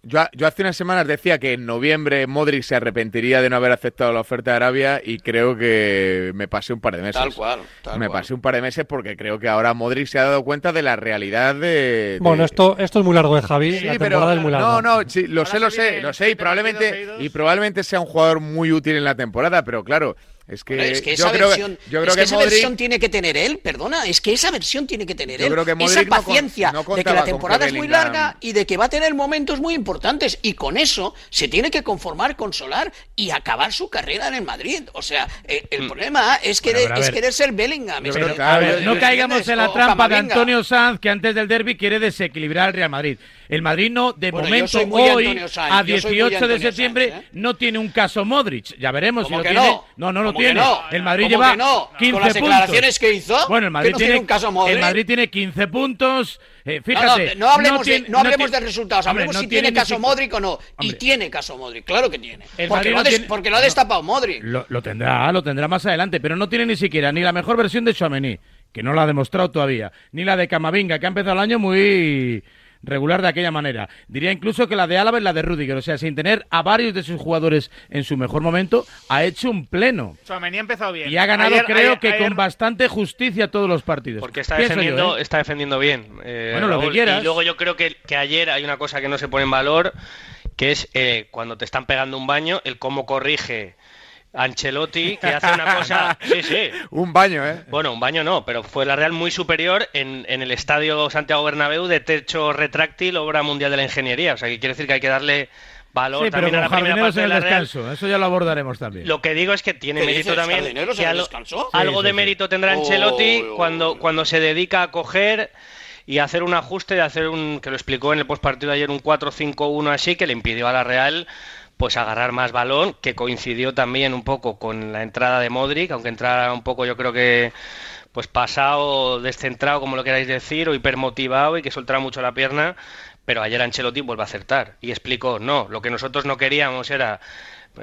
Yo, yo hace unas semanas decía que en noviembre Modric se arrepentiría de no haber aceptado la oferta de Arabia y creo que me pasé un par de meses. Tal cual, tal me cual. pasé un par de meses porque creo que ahora Modric se ha dado cuenta de la realidad de... de- Bueno, esto, esto es muy largo, de Javi. Sí, la pero temporada es muy larga. no, no, sí, lo sé, lo sé, lo sé y probablemente y probablemente sea un jugador muy útil en la temporada, pero claro, es que, Bueno, es que esa versión, que yo creo es que que esa Modric versión tiene que tener él, perdona, es que esa versión tiene que tener Yo él. creo que esa Modric no con- paciencia no de que la temporada que es muy larga y de que va a tener momentos muy importantes y con eso se tiene que conformar con Solar y acabar su carrera en el Madrid. O sea, eh, el problema es Bueno, querer, pero a es querer ser Bellingham. es Pero, que- a ver, no caigamos en la O trampa de. Antonio Sanz, que antes del derby quiere desequilibrar al Real Madrid. El Madrid no, de Bueno, momento, hoy, Sanz, a yo soy muy 18 de septiembre, Sanz, ¿eh? no tiene un caso Modric. Ya veremos si ¿Cómo lo que tiene. no? No, no lo ¿Cómo que tiene. no? El Madrid ¿Cómo lleva no? 15 Con las puntos. declaraciones que hizo, Bueno, el Madrid tiene, tiene un caso Modric. el Madrid tiene 15 puntos. Eh, fíjate. no, no hablemos, tiene- de, no hablemos tiene- de resultados, Hombre, hablemos si tiene, caso Modric o no. Y tiene caso Modric, claro que tiene. Porque, lo, no ha des- tiene- porque lo ha destapado Modric. Lo, lo tendrá, lo tendrá más adelante, pero no tiene ni siquiera ni la mejor versión de Chouameni, que no la ha demostrado todavía, ni la de Camavinga, que ha empezado el año muy regular de aquella manera. Diría incluso que la de Álava y la de Rudiger, o sea, sin tener a varios de sus jugadores en su mejor momento, ha hecho un pleno. Ha empezado bien. Y ha ganado, Ayer- creo ayer- que ayer- con bastante justicia todos los partidos. Porque está yo, defendiendo, ¿eh? está defendiendo bien. eh, Bueno, lo que quieras. Y luego yo creo que, que ayer hay una cosa que no se pone en valor que es eh, cuando te están pegando un baño, el cómo corrige Ancelotti, que hace una cosa... Sí, sí. Un baño, ¿eh? Bueno, un baño no, pero fue la Real muy superior en, en el estadio Santiago Bernabéu de techo retráctil, obra mundial de la ingeniería. O sea, que quiere decir que hay que darle valor Sí, pero también a con la primera parte en de la Real. descanso. Eso ya lo abordaremos también. Lo que digo es que tiene ¿Qué mérito también. que el algo de sí, mérito tendrá Oh, Ancelotti oh, oh. cuando, cuando se dedica a coger y hacer un ajuste, de hacer un, que lo explicó en el postpartido ayer, un 4-5-1 así, que le impidió a la Real pues agarrar más balón, que coincidió también un poco con la entrada de Modric, aunque entrara un poco yo creo que pues pasado, descentrado, como lo queráis decir, o hipermotivado y que soltara mucho la pierna, pero ayer Ancelotti vuelve a acertar y explicó, no, lo que nosotros no queríamos era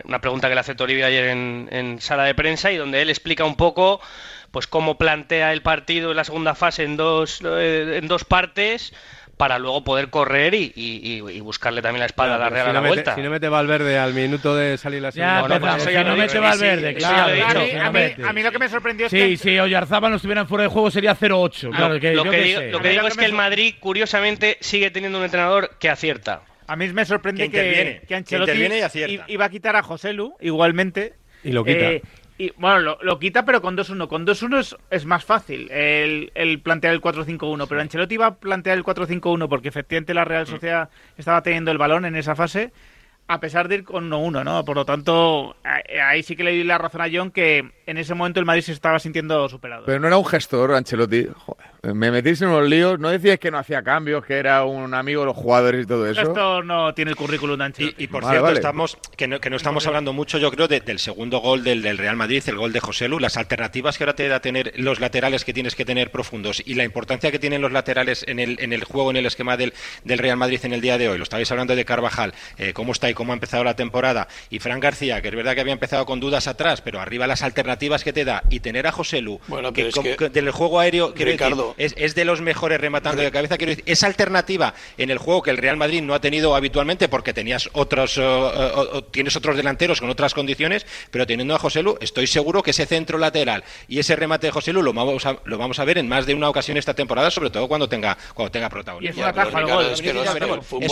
una pregunta que le hace Toribio ayer en, en sala de prensa y donde él explica un poco pues cómo plantea el partido en la segunda fase en dos, eh, en dos partes para luego poder correr y, y- y- buscarle también la espalda a la Pero Real si a la no mete- vuelta. si no mete Valverde al minuto de salir la Ya, segunda empezamos. parte, eso ya no mete Valverde, sí, sí, claro. A mí, si a no mí- mete. a mí lo que me sorprendió es Sí, que... si Oyarzábal no estuvieran fuera de juego sería 0-8. Claro, que, lo, que digo, lo que digo es que el Madrid, curiosamente, sigue teniendo un entrenador que acierta. A mí me sorprende Que que, interviene, que que Ancelotti interviene y acierta. i- iba a quitar a José Lu, igualmente. Y lo quita. Eh, y, bueno, lo, lo quita, pero con 2-1. Con 2-1 es, es más fácil el, el plantear el 4-5-1. Pero Ancelotti iba a plantear el 4-5-1 porque efectivamente la Real Sociedad estaba teniendo el balón en esa fase, a pesar de ir con 1-1, ¿no? Por lo tanto, ahí ahí sí que le di la razón a John que en ese momento el Madrid se estaba sintiendo superado. Pero no era un gestor, Ancelotti. Joder, me metís en unos líos. No decías que no hacía cambios, que era un amigo de los jugadores y todo eso. Esto no tiene el currículum de Ancelotti. Y por Vale, cierto, vale. estamos que no, que no estamos hablando mucho, yo creo, de- del segundo gol del, del Real Madrid, el gol de José Lu, las alternativas que ahora te da tener los laterales que tienes que tener profundos y la importancia que tienen los laterales en el, en el juego, en el esquema del, del Real Madrid en el día de hoy. Lo estabais hablando de Carvajal, eh, cómo está y cómo ha empezado la temporada. Y Fran García, que es verdad que había empezado con dudas atrás, pero arriba las alternativas que te da y tener a José Lu, Bueno, que, pero es con- que- que del juego aéreo, decir, Es, es de los mejores rematando de cabeza. Quiero decir, esa alternativa en el juego que el Real Madrid no ha tenido habitualmente porque tenías otros, eh, tienes otros delanteros con otras condiciones, pero teniendo a José Lu, estoy seguro que ese centro lateral y ese remate de José Lu lo vamos a, lo vamos a ver en más de una ocasión esta temporada, sobre todo cuando tenga, cuando tenga protagonismo. Es que no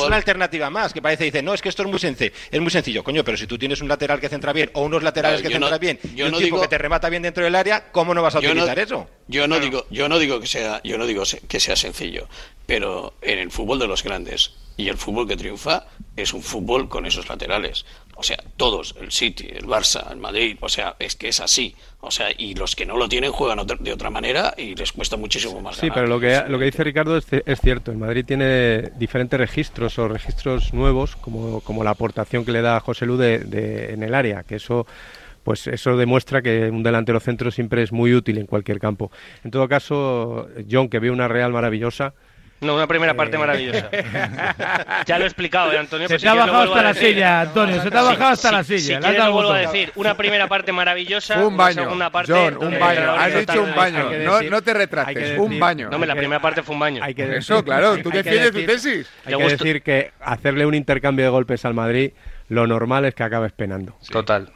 una alternativa más que parece dice no es que esto es muy sencillo es muy sencillo coño pero si tú tienes un lateral que centra bien o unos laterales Claro, que no- centran bien y un no tipo digo- que te remata bien dentro del área cómo no vas a utilizar eso Yo no digo, yo no digo que sea, yo no digo que sea sencillo, pero en el fútbol de los grandes y el fútbol que triunfa es un fútbol con esos laterales. O sea, todos, el City, el Barça, el Madrid, o sea, es que es así. O sea, y los que no lo tienen juegan de otra manera y les cuesta muchísimo más Sí, ganar. pero lo que, lo que dice Ricardo es, es cierto. El Madrid tiene diferentes registros o registros nuevos, como, como la aportación que le da a José Lu de, de- en el área, que eso pues eso demuestra que un delantero centro siempre es muy útil en cualquier campo. En todo caso, John, que ve una Real maravillosa, No, una primera parte Eh. maravillosa. ya lo he explicado, eh, Antonio. Se pero si te ha bajado hasta la decir. silla, Antonio. Se te ha bajado hasta la Si silla. quieres dado lo vuelvo a decir. Una primera parte maravillosa, Un una baño. segunda parte... John, un baño. Has dicho un baño. No, decir- no te que retractes. Un decir- baño. No, la primera parte fue un baño. hay que Eso, claro. Tú defiendes tu decir- tesis. Hay que decir que hacerle un intercambio de golpes al Madrid, lo normal es que acabes penando. Total.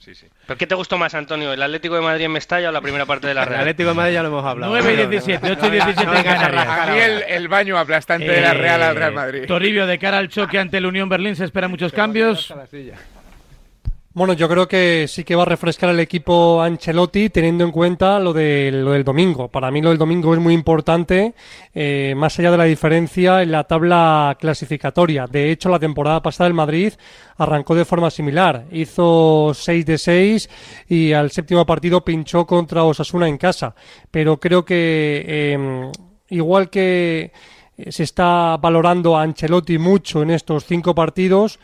Sí, sí. ¿Pero qué te gustó más, Antonio? ¿El Atlético de Madrid en Mestalla o la primera parte de la El Real? Atlético de Madrid ya lo hemos hablado. 9 y 17, 8 y 17 en Canarias. A mí el, el baño aplastante de la Eh, Real al Real Madrid. Toribio, de cara al choque ante el Unión Berlín, ¿se esperan muchos cambios? Bueno, yo creo que sí que va a refrescar el equipo Ancelotti teniendo en cuenta lo, de, lo del domingo. Para mí lo del domingo es muy importante, eh, más allá de la diferencia en la tabla clasificatoria. De hecho, la temporada pasada el Madrid arrancó de forma similar. Hizo 6 de 6 y al séptimo partido pinchó contra Osasuna en casa. Pero creo que eh, igual que eh, se está valorando a Ancelotti mucho en estos cinco partidos,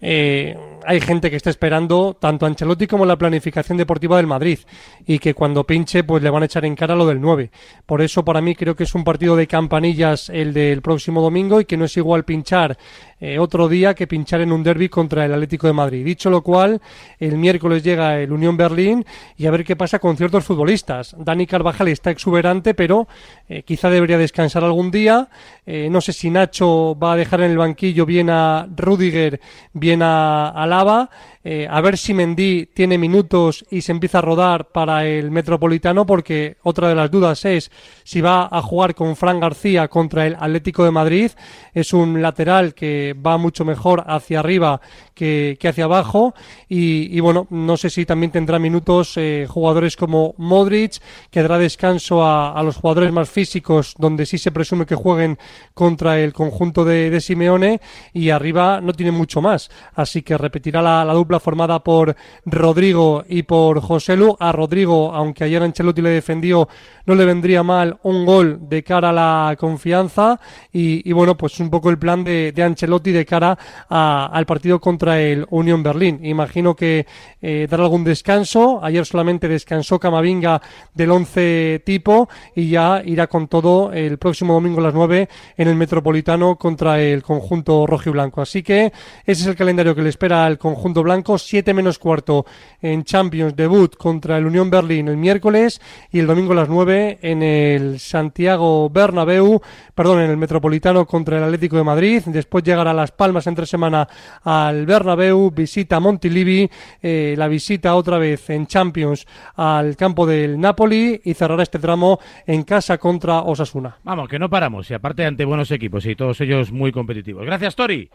eh, hay gente que está esperando tanto a Ancelotti como la planificación deportiva del Madrid y que cuando pinche pues le van a echar en cara lo del 9. Por eso para mí creo que es un partido de campanillas el del próximo domingo y que no es igual pinchar eh, otro día que pinchar en un derby contra el Atlético de Madrid. Dicho lo cual, el miércoles llega el Unión Berlín y a ver qué pasa con ciertos futbolistas. Dani Carvajal está exuberante, pero eh, quizá debería descansar algún día. Eh, no sé si Nacho va a dejar en el banquillo bien a Rudiger, bien a Aber Eh, a ver si Mendy tiene minutos y se empieza a rodar para el Metropolitano, porque otra de las dudas es si va a jugar con Fran García contra el Atlético de Madrid. Es un lateral que va mucho mejor hacia arriba que, hacia abajo. Y, bueno, no sé si también tendrá minutos eh, jugadores como Modric, que dará descanso a, los jugadores más físicos, donde sí se presume que jueguen contra el conjunto de, Simeone. Y arriba no tiene mucho más. Así que repetirá la dupla formada por Rodrigo y por José Lu. A Rodrigo, aunque ayer Ancelotti le defendió, no le vendría mal un gol de cara a la confianza. Y, bueno, pues un poco el plan de, Ancelotti de cara al partido contra el Unión Berlín. Imagino que eh, dará algún descanso. Ayer solamente descansó Camavinga del 11 tipo y ya irá con todo el próximo domingo a las 9 en el Metropolitano contra el conjunto rojo y blanco. Así que ese es el calendario que le espera al conjunto blanco. 7 menos cuarto en Champions debut contra el Unión Berlín el miércoles y el domingo a las 9 en el Santiago Bernabéu, perdón, en el Metropolitano contra el Atlético de Madrid. Después llegará a Las Palmas entre semana al Bernabéu, visita a Montilivi, eh, la visita otra vez en Champions al campo del Napoli y cerrará este tramo en casa contra Osasuna. Vamos, que no paramos y aparte ante buenos equipos y todos ellos muy competitivos. Gracias, Tori.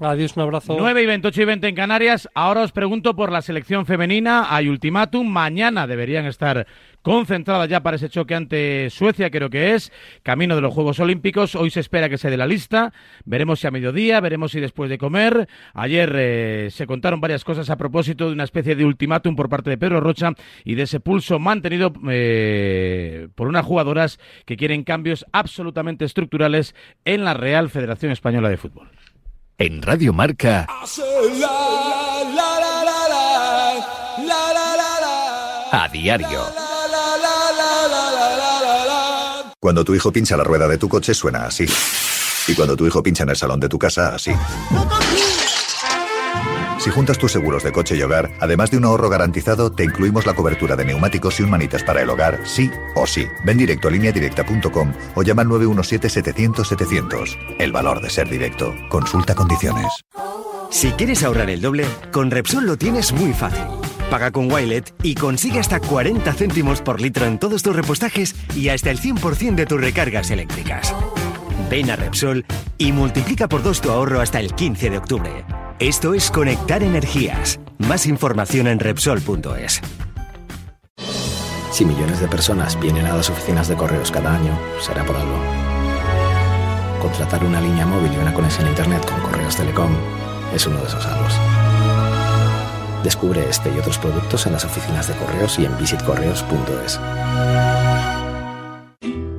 Adiós, un abrazo. 9 y 28 y 20 en Canarias. Ahora os pregunto por la selección femenina. Hay ultimátum. Mañana deberían estar concentradas ya para ese choque ante Suecia, creo que es. Camino de los Juegos Olímpicos. Hoy se espera que se dé la lista. Veremos si a mediodía, veremos si después de comer. Ayer eh, se contaron varias cosas a propósito de una especie de ultimátum por parte de Pedro Rocha y de ese pulso mantenido eh, por unas jugadoras que quieren cambios absolutamente estructurales en la Real Federación Española de Fútbol. En Radio Marca. A diario. Cuando tu hijo pincha la rueda de tu coche suena así. Y cuando tu hijo pincha en el salón de tu casa, así. Si juntas tus seguros de coche y hogar, además de un ahorro garantizado, te incluimos la cobertura de neumáticos y un manitas para el hogar, sí o sí. Ven directo a lineadirecta.com o llama al 917-700-700. El valor de ser directo. Consulta condiciones. Si quieres ahorrar el doble, con Repsol lo tienes muy fácil. Paga con Wilet y consigue hasta 40 céntimos por litro en todos tus repostajes y hasta el 100% de tus recargas eléctricas. Ven a Repsol y multiplica por dos tu ahorro hasta el 15 de octubre. Esto es Conectar Energías. Más información en Repsol.es. Si millones de personas vienen a las oficinas de correos cada año, será por algo. Contratar una línea móvil y una conexión a Internet con Correos Telecom es uno de esos algos. Descubre este y otros productos en las oficinas de correos y en visitcorreos.es.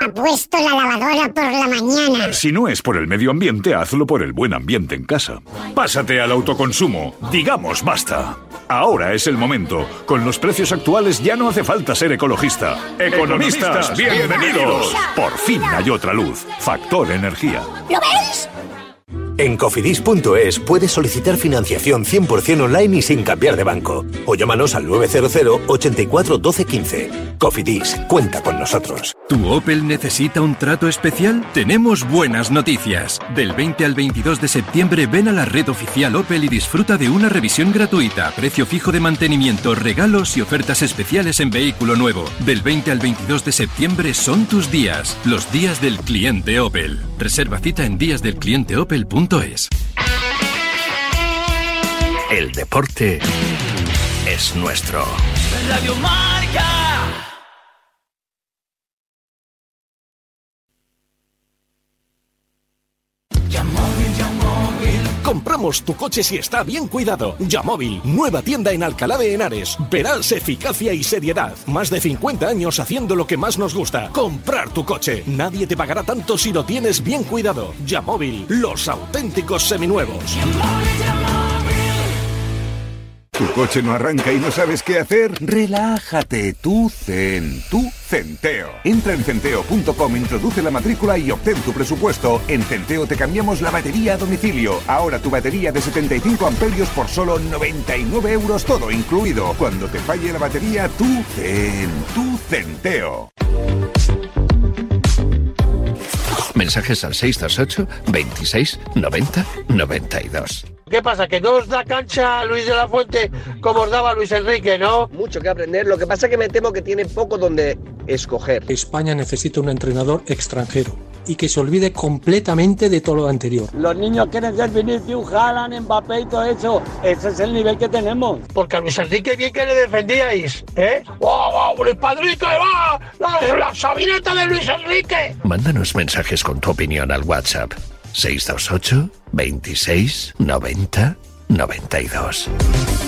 ha puesto la lavadora por la mañana? Si no es por el medio ambiente, hazlo por el buen ambiente en casa. Pásate al autoconsumo. Digamos basta. Ahora es el momento. Con los precios actuales ya no hace falta ser ecologista. Economistas, bienvenidos. Por fin hay otra luz. Factor energía. ¿Lo veis? En cofidis.es puedes solicitar financiación 100% online y sin cambiar de banco. O llámanos al 900 84 12 15. Cofidis, cuenta con nosotros. ¿Tu Opel necesita un trato especial? Tenemos buenas noticias. Del 20 al 22 de septiembre ven a la red oficial Opel y disfruta de una revisión gratuita, precio fijo de mantenimiento, regalos y ofertas especiales en vehículo nuevo. Del 20 al 22 de septiembre son tus días, los días del cliente Opel. Reserva cita en díasdelclienteopel.es. El deporte es nuestro. Radio Marca. Compramos tu coche si está bien cuidado. Yamóvil, nueva tienda en Alcalá de Henares. Verás eficacia y seriedad. Más de 50 años haciendo lo que más nos gusta. Comprar tu coche. Nadie te pagará tanto si lo tienes bien cuidado. Yamóvil, los auténticos seminuevos. ¿Tu coche no arranca y no sabes qué hacer? Relájate, tú zen, tú centeo. Entra en centeo.com, introduce la matrícula y obtén tu presupuesto. En Centeo te cambiamos la batería a domicilio. Ahora tu batería de 75 amperios por solo 99 euros todo incluido. Cuando te falle la batería, tú zen, tú centeo. Mensajes al 628 26 90 92. ¿Qué pasa? ¿Que no os da cancha Luis de la Fuente como os daba Luis Enrique, no? Mucho que aprender. Lo que pasa es que me temo que tiene poco donde escoger. España necesita un entrenador extranjero y que se olvide completamente de todo lo anterior. Los niños quieren ser Vinicius, Haaland, Mbappé y todo eso. Ese es el nivel que tenemos. Porque a Luis Enrique bien que le defendíais, ¿eh? ¡Wow, wow! ¡Luis Padrique va! ¡La, la sabineta de Luis Enrique! Mándanos mensajes con tu opinión al WhatsApp 628 26 90 92.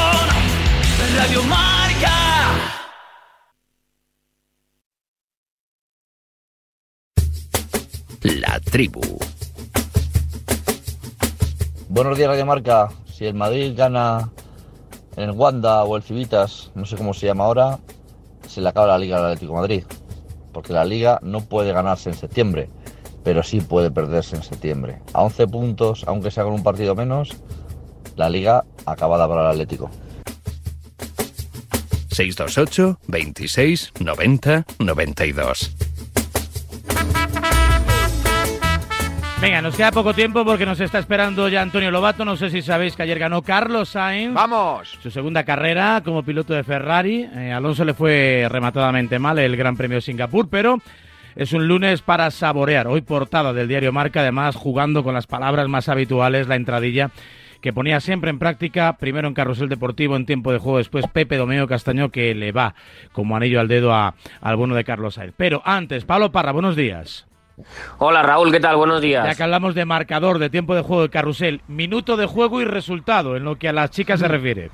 Radio Marca. La tribu. Buenos días, Radio Marca. Si el Madrid gana en el Wanda o el Civitas, no sé cómo se llama ahora, se le acaba la Liga al Atlético Madrid. Porque la Liga no puede ganarse en septiembre, pero sí puede perderse en septiembre. A 11 puntos, aunque sea con un partido menos, la Liga acabada para el Atlético. 628 26 90 92. Venga, nos queda poco tiempo porque nos está esperando ya Antonio Lobato. No sé si sabéis que ayer ganó Carlos Sainz. ¡Vamos! Su segunda carrera como piloto de Ferrari. Eh, Alonso le fue rematadamente mal el Gran Premio de Singapur, pero es un lunes para saborear. Hoy portada del diario Marca, además jugando con las palabras más habituales, la entradilla que ponía siempre en práctica, primero en Carrusel Deportivo en tiempo de juego, después Pepe Domeo Castaño, que le va como anillo al dedo a- al bueno de Carlos Sainz. Pero antes, Pablo Parra, buenos días. Hola Raúl, ¿qué tal? Buenos días. Ya que hablamos de marcador, de tiempo de juego de carrusel, minuto de juego y resultado en lo que a las chicas se refiere.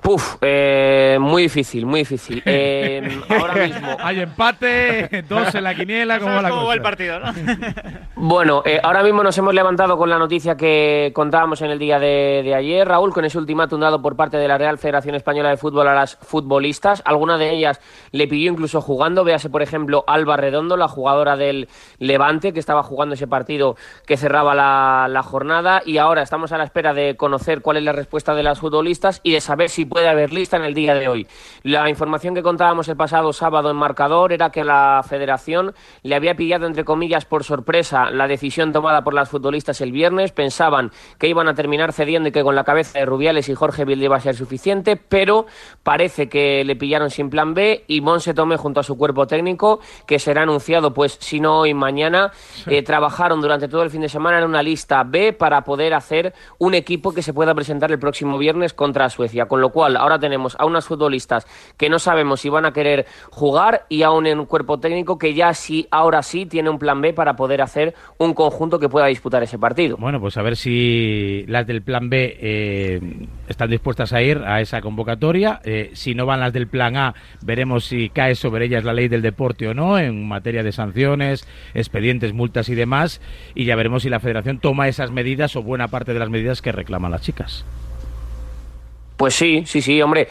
Puf, eh, muy difícil, muy difícil. Eh, ahora mismo. Hay empate, dos en la quiniela, ¿cómo va la cosa? partido, ¿no? Bueno, eh, ahora mismo nos hemos levantado con la noticia que contábamos en el día de, de ayer, Raúl, con ese ultimátum dado por parte de la Real Federación Española de Fútbol a las futbolistas. Alguna de ellas le pidió incluso jugando. Véase, por ejemplo, Alba Redondo, la jugadora del Levante, que estaba jugando ese partido que cerraba la, la jornada. Y ahora estamos a la espera de conocer cuál es la respuesta de las futbolistas y de saber si puede haber lista en el día de hoy. La información que contábamos el pasado sábado en marcador era que la federación le había pillado, entre comillas, por sorpresa la decisión tomada por las futbolistas el viernes. Pensaban que iban a terminar cediendo y que con la cabeza de Rubiales y Jorge Vilde iba a ser suficiente, pero parece que le pillaron sin plan B y Monse Tomé junto a su cuerpo técnico, que será anunciado, pues si no hoy, mañana, eh, trabajaron durante todo el fin de semana en una lista B para poder hacer un equipo que se pueda presentar el próximo viernes contra Suecia. Con lo cual, ahora tenemos a unas futbolistas que no sabemos si van a querer jugar y a un, un cuerpo técnico que ya sí, ahora sí, tiene un plan B para poder hacer un conjunto que pueda disputar ese partido. Bueno, pues a ver si las del plan B eh, están dispuestas a ir a esa convocatoria. Eh, si no van las del plan A, veremos si cae sobre ellas la ley del deporte o no en materia de sanciones, expedientes, multas y demás. Y ya veremos si la federación toma esas medidas o buena parte de las medidas que reclaman las chicas. Pues sí, sí, sí, hombre.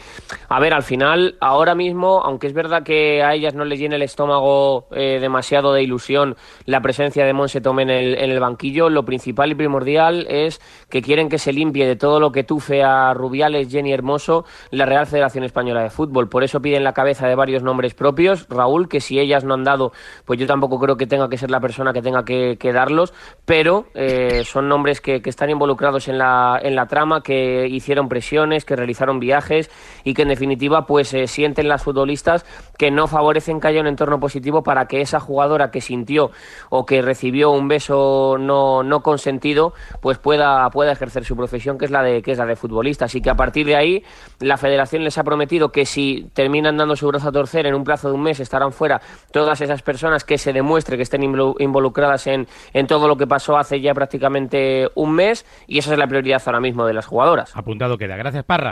A ver, al final, ahora mismo, aunque es verdad que a ellas no les llena el estómago eh, demasiado de ilusión la presencia de Monse Tomé en el, en el banquillo, lo principal y primordial es que quieren que se limpie de todo lo que tufe a Rubiales, Jenny Hermoso, la Real Federación Española de Fútbol. Por eso piden la cabeza de varios nombres propios. Raúl, que si ellas no han dado, pues yo tampoco creo que tenga que ser la persona que tenga que, que darlos, pero eh, son nombres que, que están involucrados en la, en la trama, que hicieron presiones, que realizaron viajes y que en definitiva pues eh, sienten las futbolistas que no favorecen que haya un entorno positivo para que esa jugadora que sintió o que recibió un beso no, no consentido pues pueda, pueda ejercer su profesión que es la de que es la de futbolista. Así que a partir de ahí la federación les ha prometido que si terminan dando su brazo a torcer en un plazo de un mes estarán fuera todas esas personas que se demuestre que estén involu- involucradas en, en todo lo que pasó hace ya prácticamente un mes y esa es la prioridad ahora mismo de las jugadoras. Apuntado queda. Gracias, Parra.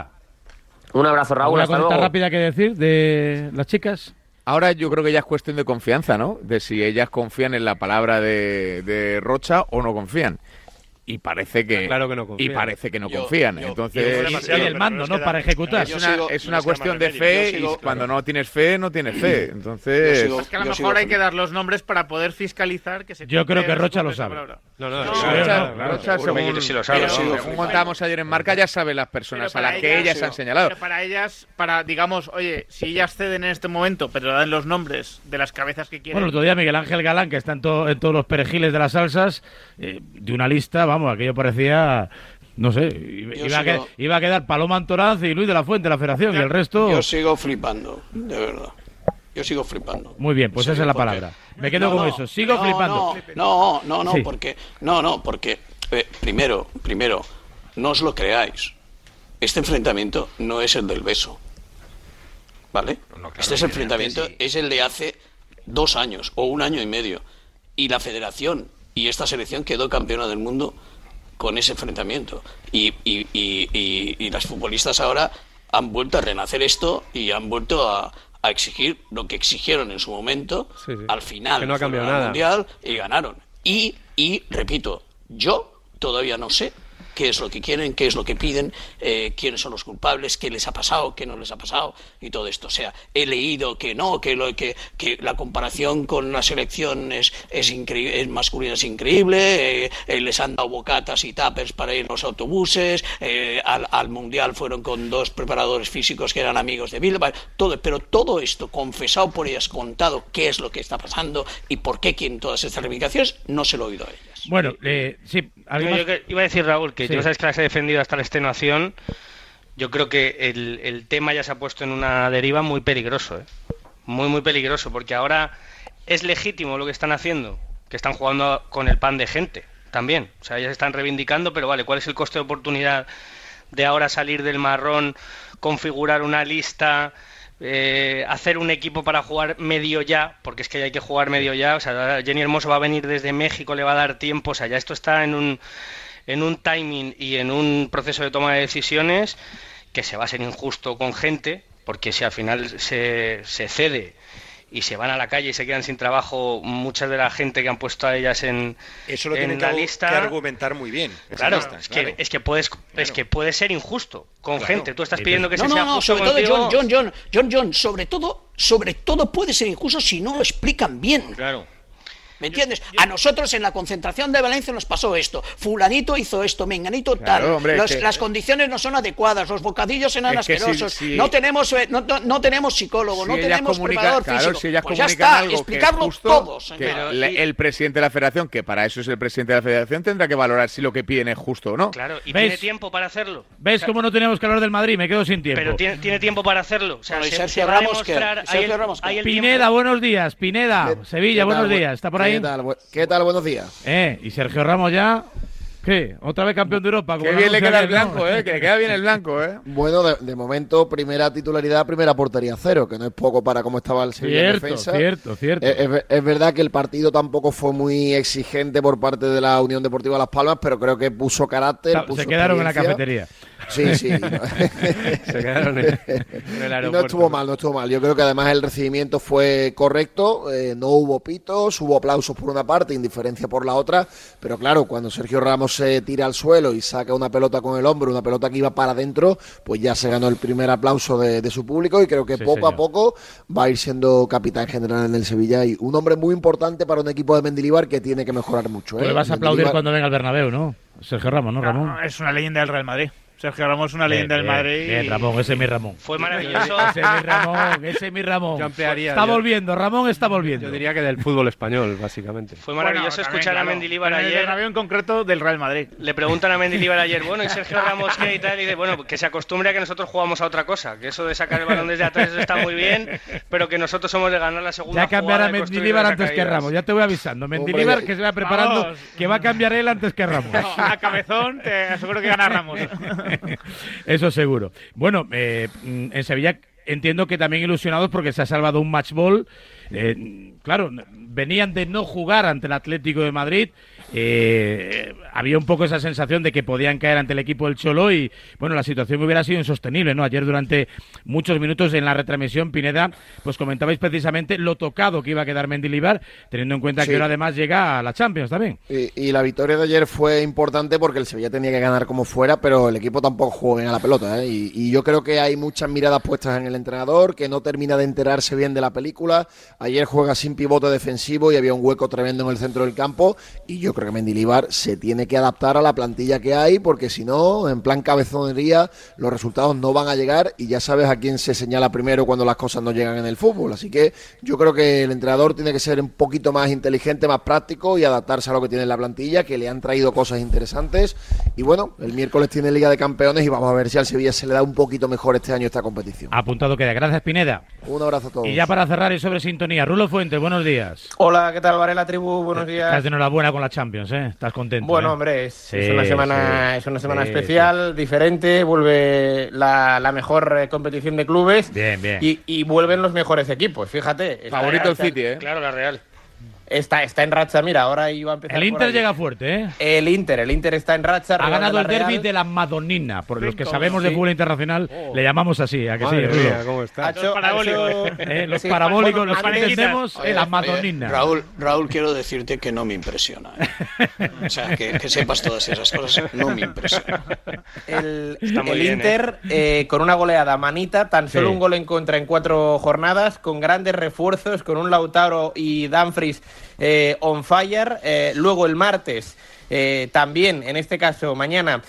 Un abrazo, Raúl. ¿Alguna Hasta luego. rápida que decir de las chicas? Ahora yo creo que ya es cuestión de confianza, ¿no? De si ellas confían en la palabra de, de Rocha o no confían. Y parece que, claro que no y confían. parece que no Yo- confían. yo- Entonces yo- el mando, ¿no? Para ejecutar. Es una, sigo- es una cuestión de fe sigo- y cuando no tienes fe no tienes fe. Entonces Es que a lo mejor hay que dar los nombres para poder fiscalizar que se Yo creo que Rocha lo sabe. palabra. No, no, No, sí, Rocha, según, sí lo sabe, según contábamos ayer en marca, ya saben las personas a las que ellas- ellas han señalado. Pero para ellas, para, digamos, oye, si ellas ceden en este momento, pero dan los nombres de las cabezas que quieren. Bueno, el otro día Miguel Ángel Galán, que está en, to- en todos los perejiles de las salsas, eh, de una lista, vamos, aquello parecía, no sé, iba, a, sigo- que- iba a quedar Paloma Antoraz y Luis de la Fuente, la federación, y el resto... Yo sigo flipando, de verdad. Yo sigo flipando. Muy bien, pues Sí, esa es la porque- palabra. Me quedo No, con no, eso, sigo no, flipando. No, no, no, Sí. porque no, no, porque eh, primero, primero, no os lo creáis. Este enfrentamiento no es el del beso. ¿Vale? este es enfrentamiento es el de hace dos años o un año y medio. Y la federación y esta selección quedó campeona del mundo con ese enfrentamiento. Y, y, y, y- y las futbolistas ahora han vuelto a renacer esto y han vuelto a, a exigir lo que exigieron en su momento Sí, sí. al final. Que no ha cambiado nada. Mundial y ganaron. Y, y repito, yo todavía no sé qué es lo que quieren, qué es lo que piden, eh, quiénes son los culpables, qué les ha pasado, qué no les ha pasado y todo esto. O sea, he leído que no, que, lo, que, la comparación con la selección es, es, incre- es masculina es increíble, eh, eh, les han dado bocatas y tapers para ir en los autobuses, al, al Mundial fueron con dos preparadores físicos que eran amigos de Bilbao, todo, pero todo esto confesado por ellas, contado qué es lo que está pasando y por qué quieren todas estas reivindicaciones, no se lo he oído a ellas. Bueno, eh, sí, ¿alguien Yo- yo que- iba a decir, Raúl, que Sí. yo sabes que las he defendido hasta la extenuación. Yo creo que el, el tema ya se ha puesto en una deriva muy peligroso, ¿eh? Muy, muy peligroso, porque ahora es legítimo lo que están haciendo, que están jugando con el pan de gente también. O sea, ellas están reivindicando, pero vale, ¿cuál es el coste de oportunidad de ahora salir del marrón, configurar una lista, eh, hacer un equipo para jugar medio ya, porque es que hay que jugar medio ya. O sea, Jenny Hermoso va a venir desde México, le va a dar tiempo. O sea, ya esto está en un, en un timing y en un proceso de toma de decisiones que se va a ser injusto con gente, porque si al final se, se cede y se van a la calle y se quedan sin trabajo muchas de la gente que han puesto a ellas en, Eso lo en tienen que, la argu- lista que argumentar muy bien. Claro, es que, claro. es que puedes es que puede ser injusto con Claro. gente. Tú estás pidiendo que no, se no, sea no, justo sobre todo. John, John, John, John, John, sobre todo, sobre todo puede ser injusto si no lo explican bien. Claro. ¿Me entiendes? A nosotros en la concentración de Valencia nos pasó esto. Fulanito hizo esto, menganito tal. Claro, hombre, Los- que- Las condiciones no son adecuadas, los bocadillos eran Es que asquerosos. si- No tenemos eh, no, no- no tenemos psicólogo, Si no tenemos comunican- preparador claro, físico. si ellas pues ya está, algo que es explicarlo justo, todos. que el presidente de la federación, que para eso es el presidente de la federación, tendrá que valorar si lo que piden es justo o no. Claro, y ¿Ves? tiene tiempo para hacerlo. ¿Ves cómo no tenemos que hablar del Madrid? Me quedo sin tiempo. Pero tiene, tiene tiempo para hacerlo. O sea, se, Sergio se va Pineda, buenos días. Pineda, Sevilla, ¿Qué buenos tal? días. ¿Está por ahí? ¿Qué tal? Bu- ¿Qué tal? Buenos días. Eh, y Sergio Ramos ya. ¿Qué? ¿Otra vez campeón de Europa? Qué bien le queda el blanco, ¿eh? Que le queda bien el blanco, ¿eh? Bueno, de, de momento, primera titularidad, primera portería cero, que no es poco para cómo estaba el Sevilla en Cierto, defensa. cierto, cierto. Es, es ver- es verdad que el partido tampoco fue muy exigente por parte de la Unión Deportiva Las Palmas, pero creo que puso carácter. Se puso quedaron en la cafetería. Sí, sí. Se quedaron en- en el Y no aeropuerto. estuvo mal, no estuvo mal. Yo creo que además el recibimiento fue correcto, eh, no hubo pitos, hubo aplausos por una parte, indiferencia por la otra, pero claro, cuando Sergio Ramos se tira al suelo y saca una pelota con el hombro, una pelota que iba para adentro, pues ya se ganó el primer aplauso de, de su público y creo que Sí, poco señor. a poco va a ir siendo capitán general en el Sevilla y un hombre muy importante para un equipo de Mendilibar que tiene que mejorar mucho. Tú ¿eh? le vas a aplaudir cuando venga al Bernabéu, ¿no? Sergio Ramos, ¿no, Ramón? No, es una leyenda del Real Madrid. Sergio Ramos es una Bien, leyenda del Madrid. Bien, Ramón, ese es mi Ramón. Fue maravilloso. Ese es mi Ramón, ese es mi Ramón. Yo ampliaría, Está yo- volviendo, Ramón está volviendo. Yo diría que del fútbol español, básicamente. Fue maravilloso Bueno, escuchar claro. a Mendilibar el ayer. Bernabéu en concreto del Real Madrid. Le preguntan a Mendilibar ayer, bueno, ¿y Sergio Ramos qué y tal? Y dice, bueno, que se acostumbre a que nosotros jugamos a otra cosa, que eso de sacar el balón desde atrás eso está muy bien, pero que nosotros somos de ganar la segunda Ya cambiará construir Mendilibar antes que. Ramos, ya te voy avisando. Mendilibar que se va preparando, Vamos. que va a cambiar él antes que Ramos. No, a cabezón te aseguro que gana Ramos. Eso seguro. Bueno, eh, en Sevilla entiendo que también ilusionados porque se ha salvado un match ball. Eh, claro, venían de no jugar ante el Atlético de Madrid eh, había un poco esa sensación de que podían caer ante el equipo del Cholo y, bueno, la situación hubiera sido insostenible, ¿no? Ayer durante muchos minutos en la retransmisión, Pineda, pues comentabais precisamente lo tocado que iba a quedar Mendilibar, teniendo en cuenta Sí. que ahora además llega a la Champions también. Y, y la victoria de ayer fue importante porque el Sevilla tenía que ganar como fuera, pero el equipo tampoco jugó bien a la pelota. ¿eh? Y, y yo creo que hay muchas miradas puestas en el entrenador, que no termina de enterarse bien de la película. Ayer juega sin pivote defensivo y había un hueco tremendo en el centro del campo. Y yo creo que Mendilibar se tiene que adaptar a la plantilla que hay, porque si no, en plan cabezonería, los resultados no van a llegar y ya sabes a quién se señala primero cuando las cosas no llegan en el fútbol. Así que yo creo que el entrenador tiene que ser un poquito más inteligente, más práctico y adaptarse a lo que tiene en la plantilla, que le han traído cosas interesantes. Y bueno, el miércoles tiene Liga de Campeones y vamos a ver si al Sevilla se le da un poquito mejor este año esta competición. Apuntado queda. Gracias, Pineda. Un abrazo a todos. Y ya para cerrar y sobre sintonía, Rulo Fuentes, buenos días. Hola, ¿qué tal, Varela Tribu? Buenos días. Estás de enhorabuena con la Champions, ¿eh? Estás contento. Bueno, ¿eh? hombre, es, Sí, es una semana, sí. es una semana Sí, especial, diferente, vuelve la, la mejor eh, competición de clubes Bien, bien. y, y vuelven los mejores equipos, fíjate. Favorito el City, ¿eh? Claro, la Real. Está, está en racha, mira, ahora iba a empezar El Inter llega fuerte, ¿eh? El Inter, el Inter está en racha. Ha ganado el derby de la Madonina, por los que sabemos de fútbol internacional, le llamamos así, ¿a que sí, Madre Rulo? mía, ¿cómo está? Hecho- parabólicos. Eh, los Sí, parabólicos, bueno, los que entendemos, Oye, la oye, Madonina. Raúl, Raúl, quiero decirte que no me impresiona. ¿eh? O sea, que, que sepas todas esas cosas, no me impresiona. El, Inter eh, con una goleada manita, tan solo un gol en contra en cuatro jornadas, con grandes refuerzos, con un Lautaro y Danfries eh, on fire. Eh, luego el martes. eh, también, en este caso, mañana,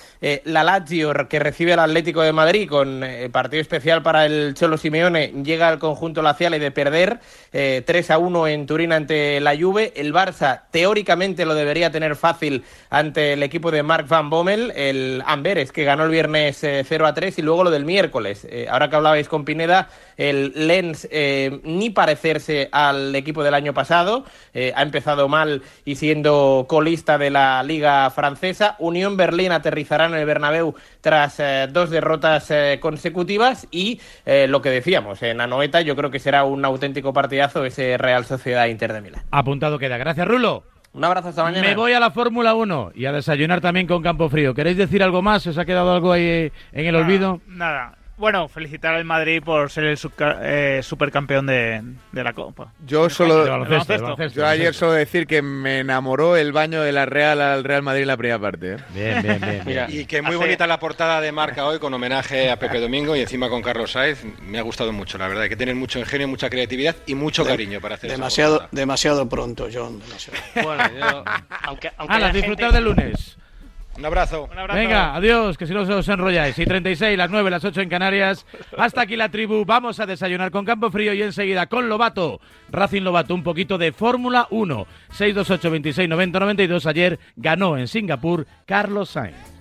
la Lazio que recibe al Atlético de Madrid con partido especial para el Cholo Simeone llega al conjunto laciale de perder eh, 3 a 1 en Turín ante la Juve. El Barça teóricamente lo debería tener fácil ante el equipo de Mark Van Bommel, el Amberes que ganó el viernes eh, 0 a 3 y luego lo del miércoles. Ahora que hablabais con Pineda, el Lens eh, ni parecerse al equipo del año pasado, eh, ha empezado mal y siendo colista de la liga francesa. Unión Berlín aterrizará en el Bernabéu tras eh, dos derrotas eh, consecutivas y eh, lo que decíamos, en Anoeta yo creo que será un auténtico partidazo ese Real Sociedad Inter de Milán. Apuntado queda. Gracias, Rulo. Un abrazo hasta mañana. Me voy a la Fórmula 1 y a desayunar también con Campo Frío. ¿Queréis decir algo más? ¿Os ha quedado algo ahí en el olvido? Nada. Bueno, felicitar al Madrid por ser el subca- eh, supercampeón de, de la Copa. Yo solo. De baloncesto, de baloncesto, yo ayer solo decir que me enamoró el baño de la Real al Real Madrid en la primera parte. ¿eh? Bien, bien, bien. Mira, Y que muy hace- bonita la portada de marca hoy con homenaje a Pepe Domingo y encima con Carlos Saez. Me ha gustado mucho, la verdad. Hay que tener mucho ingenio, mucha creatividad y mucho De- cariño para hacer Demasiado, demasiado pronto, John. Demasiado. Bueno, yo, aunque, aunque Hala, la disfrutar gente- del lunes. Un abrazo. Venga, adiós, que si no os enrolláis. Y 36, las 9, las 8 en Canarias. Hasta aquí la tribu. Vamos a desayunar con Campo Frío y enseguida con Lobato. Racing Lobato, un poquito de Fórmula 1. 628 26 90 92. Ayer ganó en Singapur Carlos Sainz.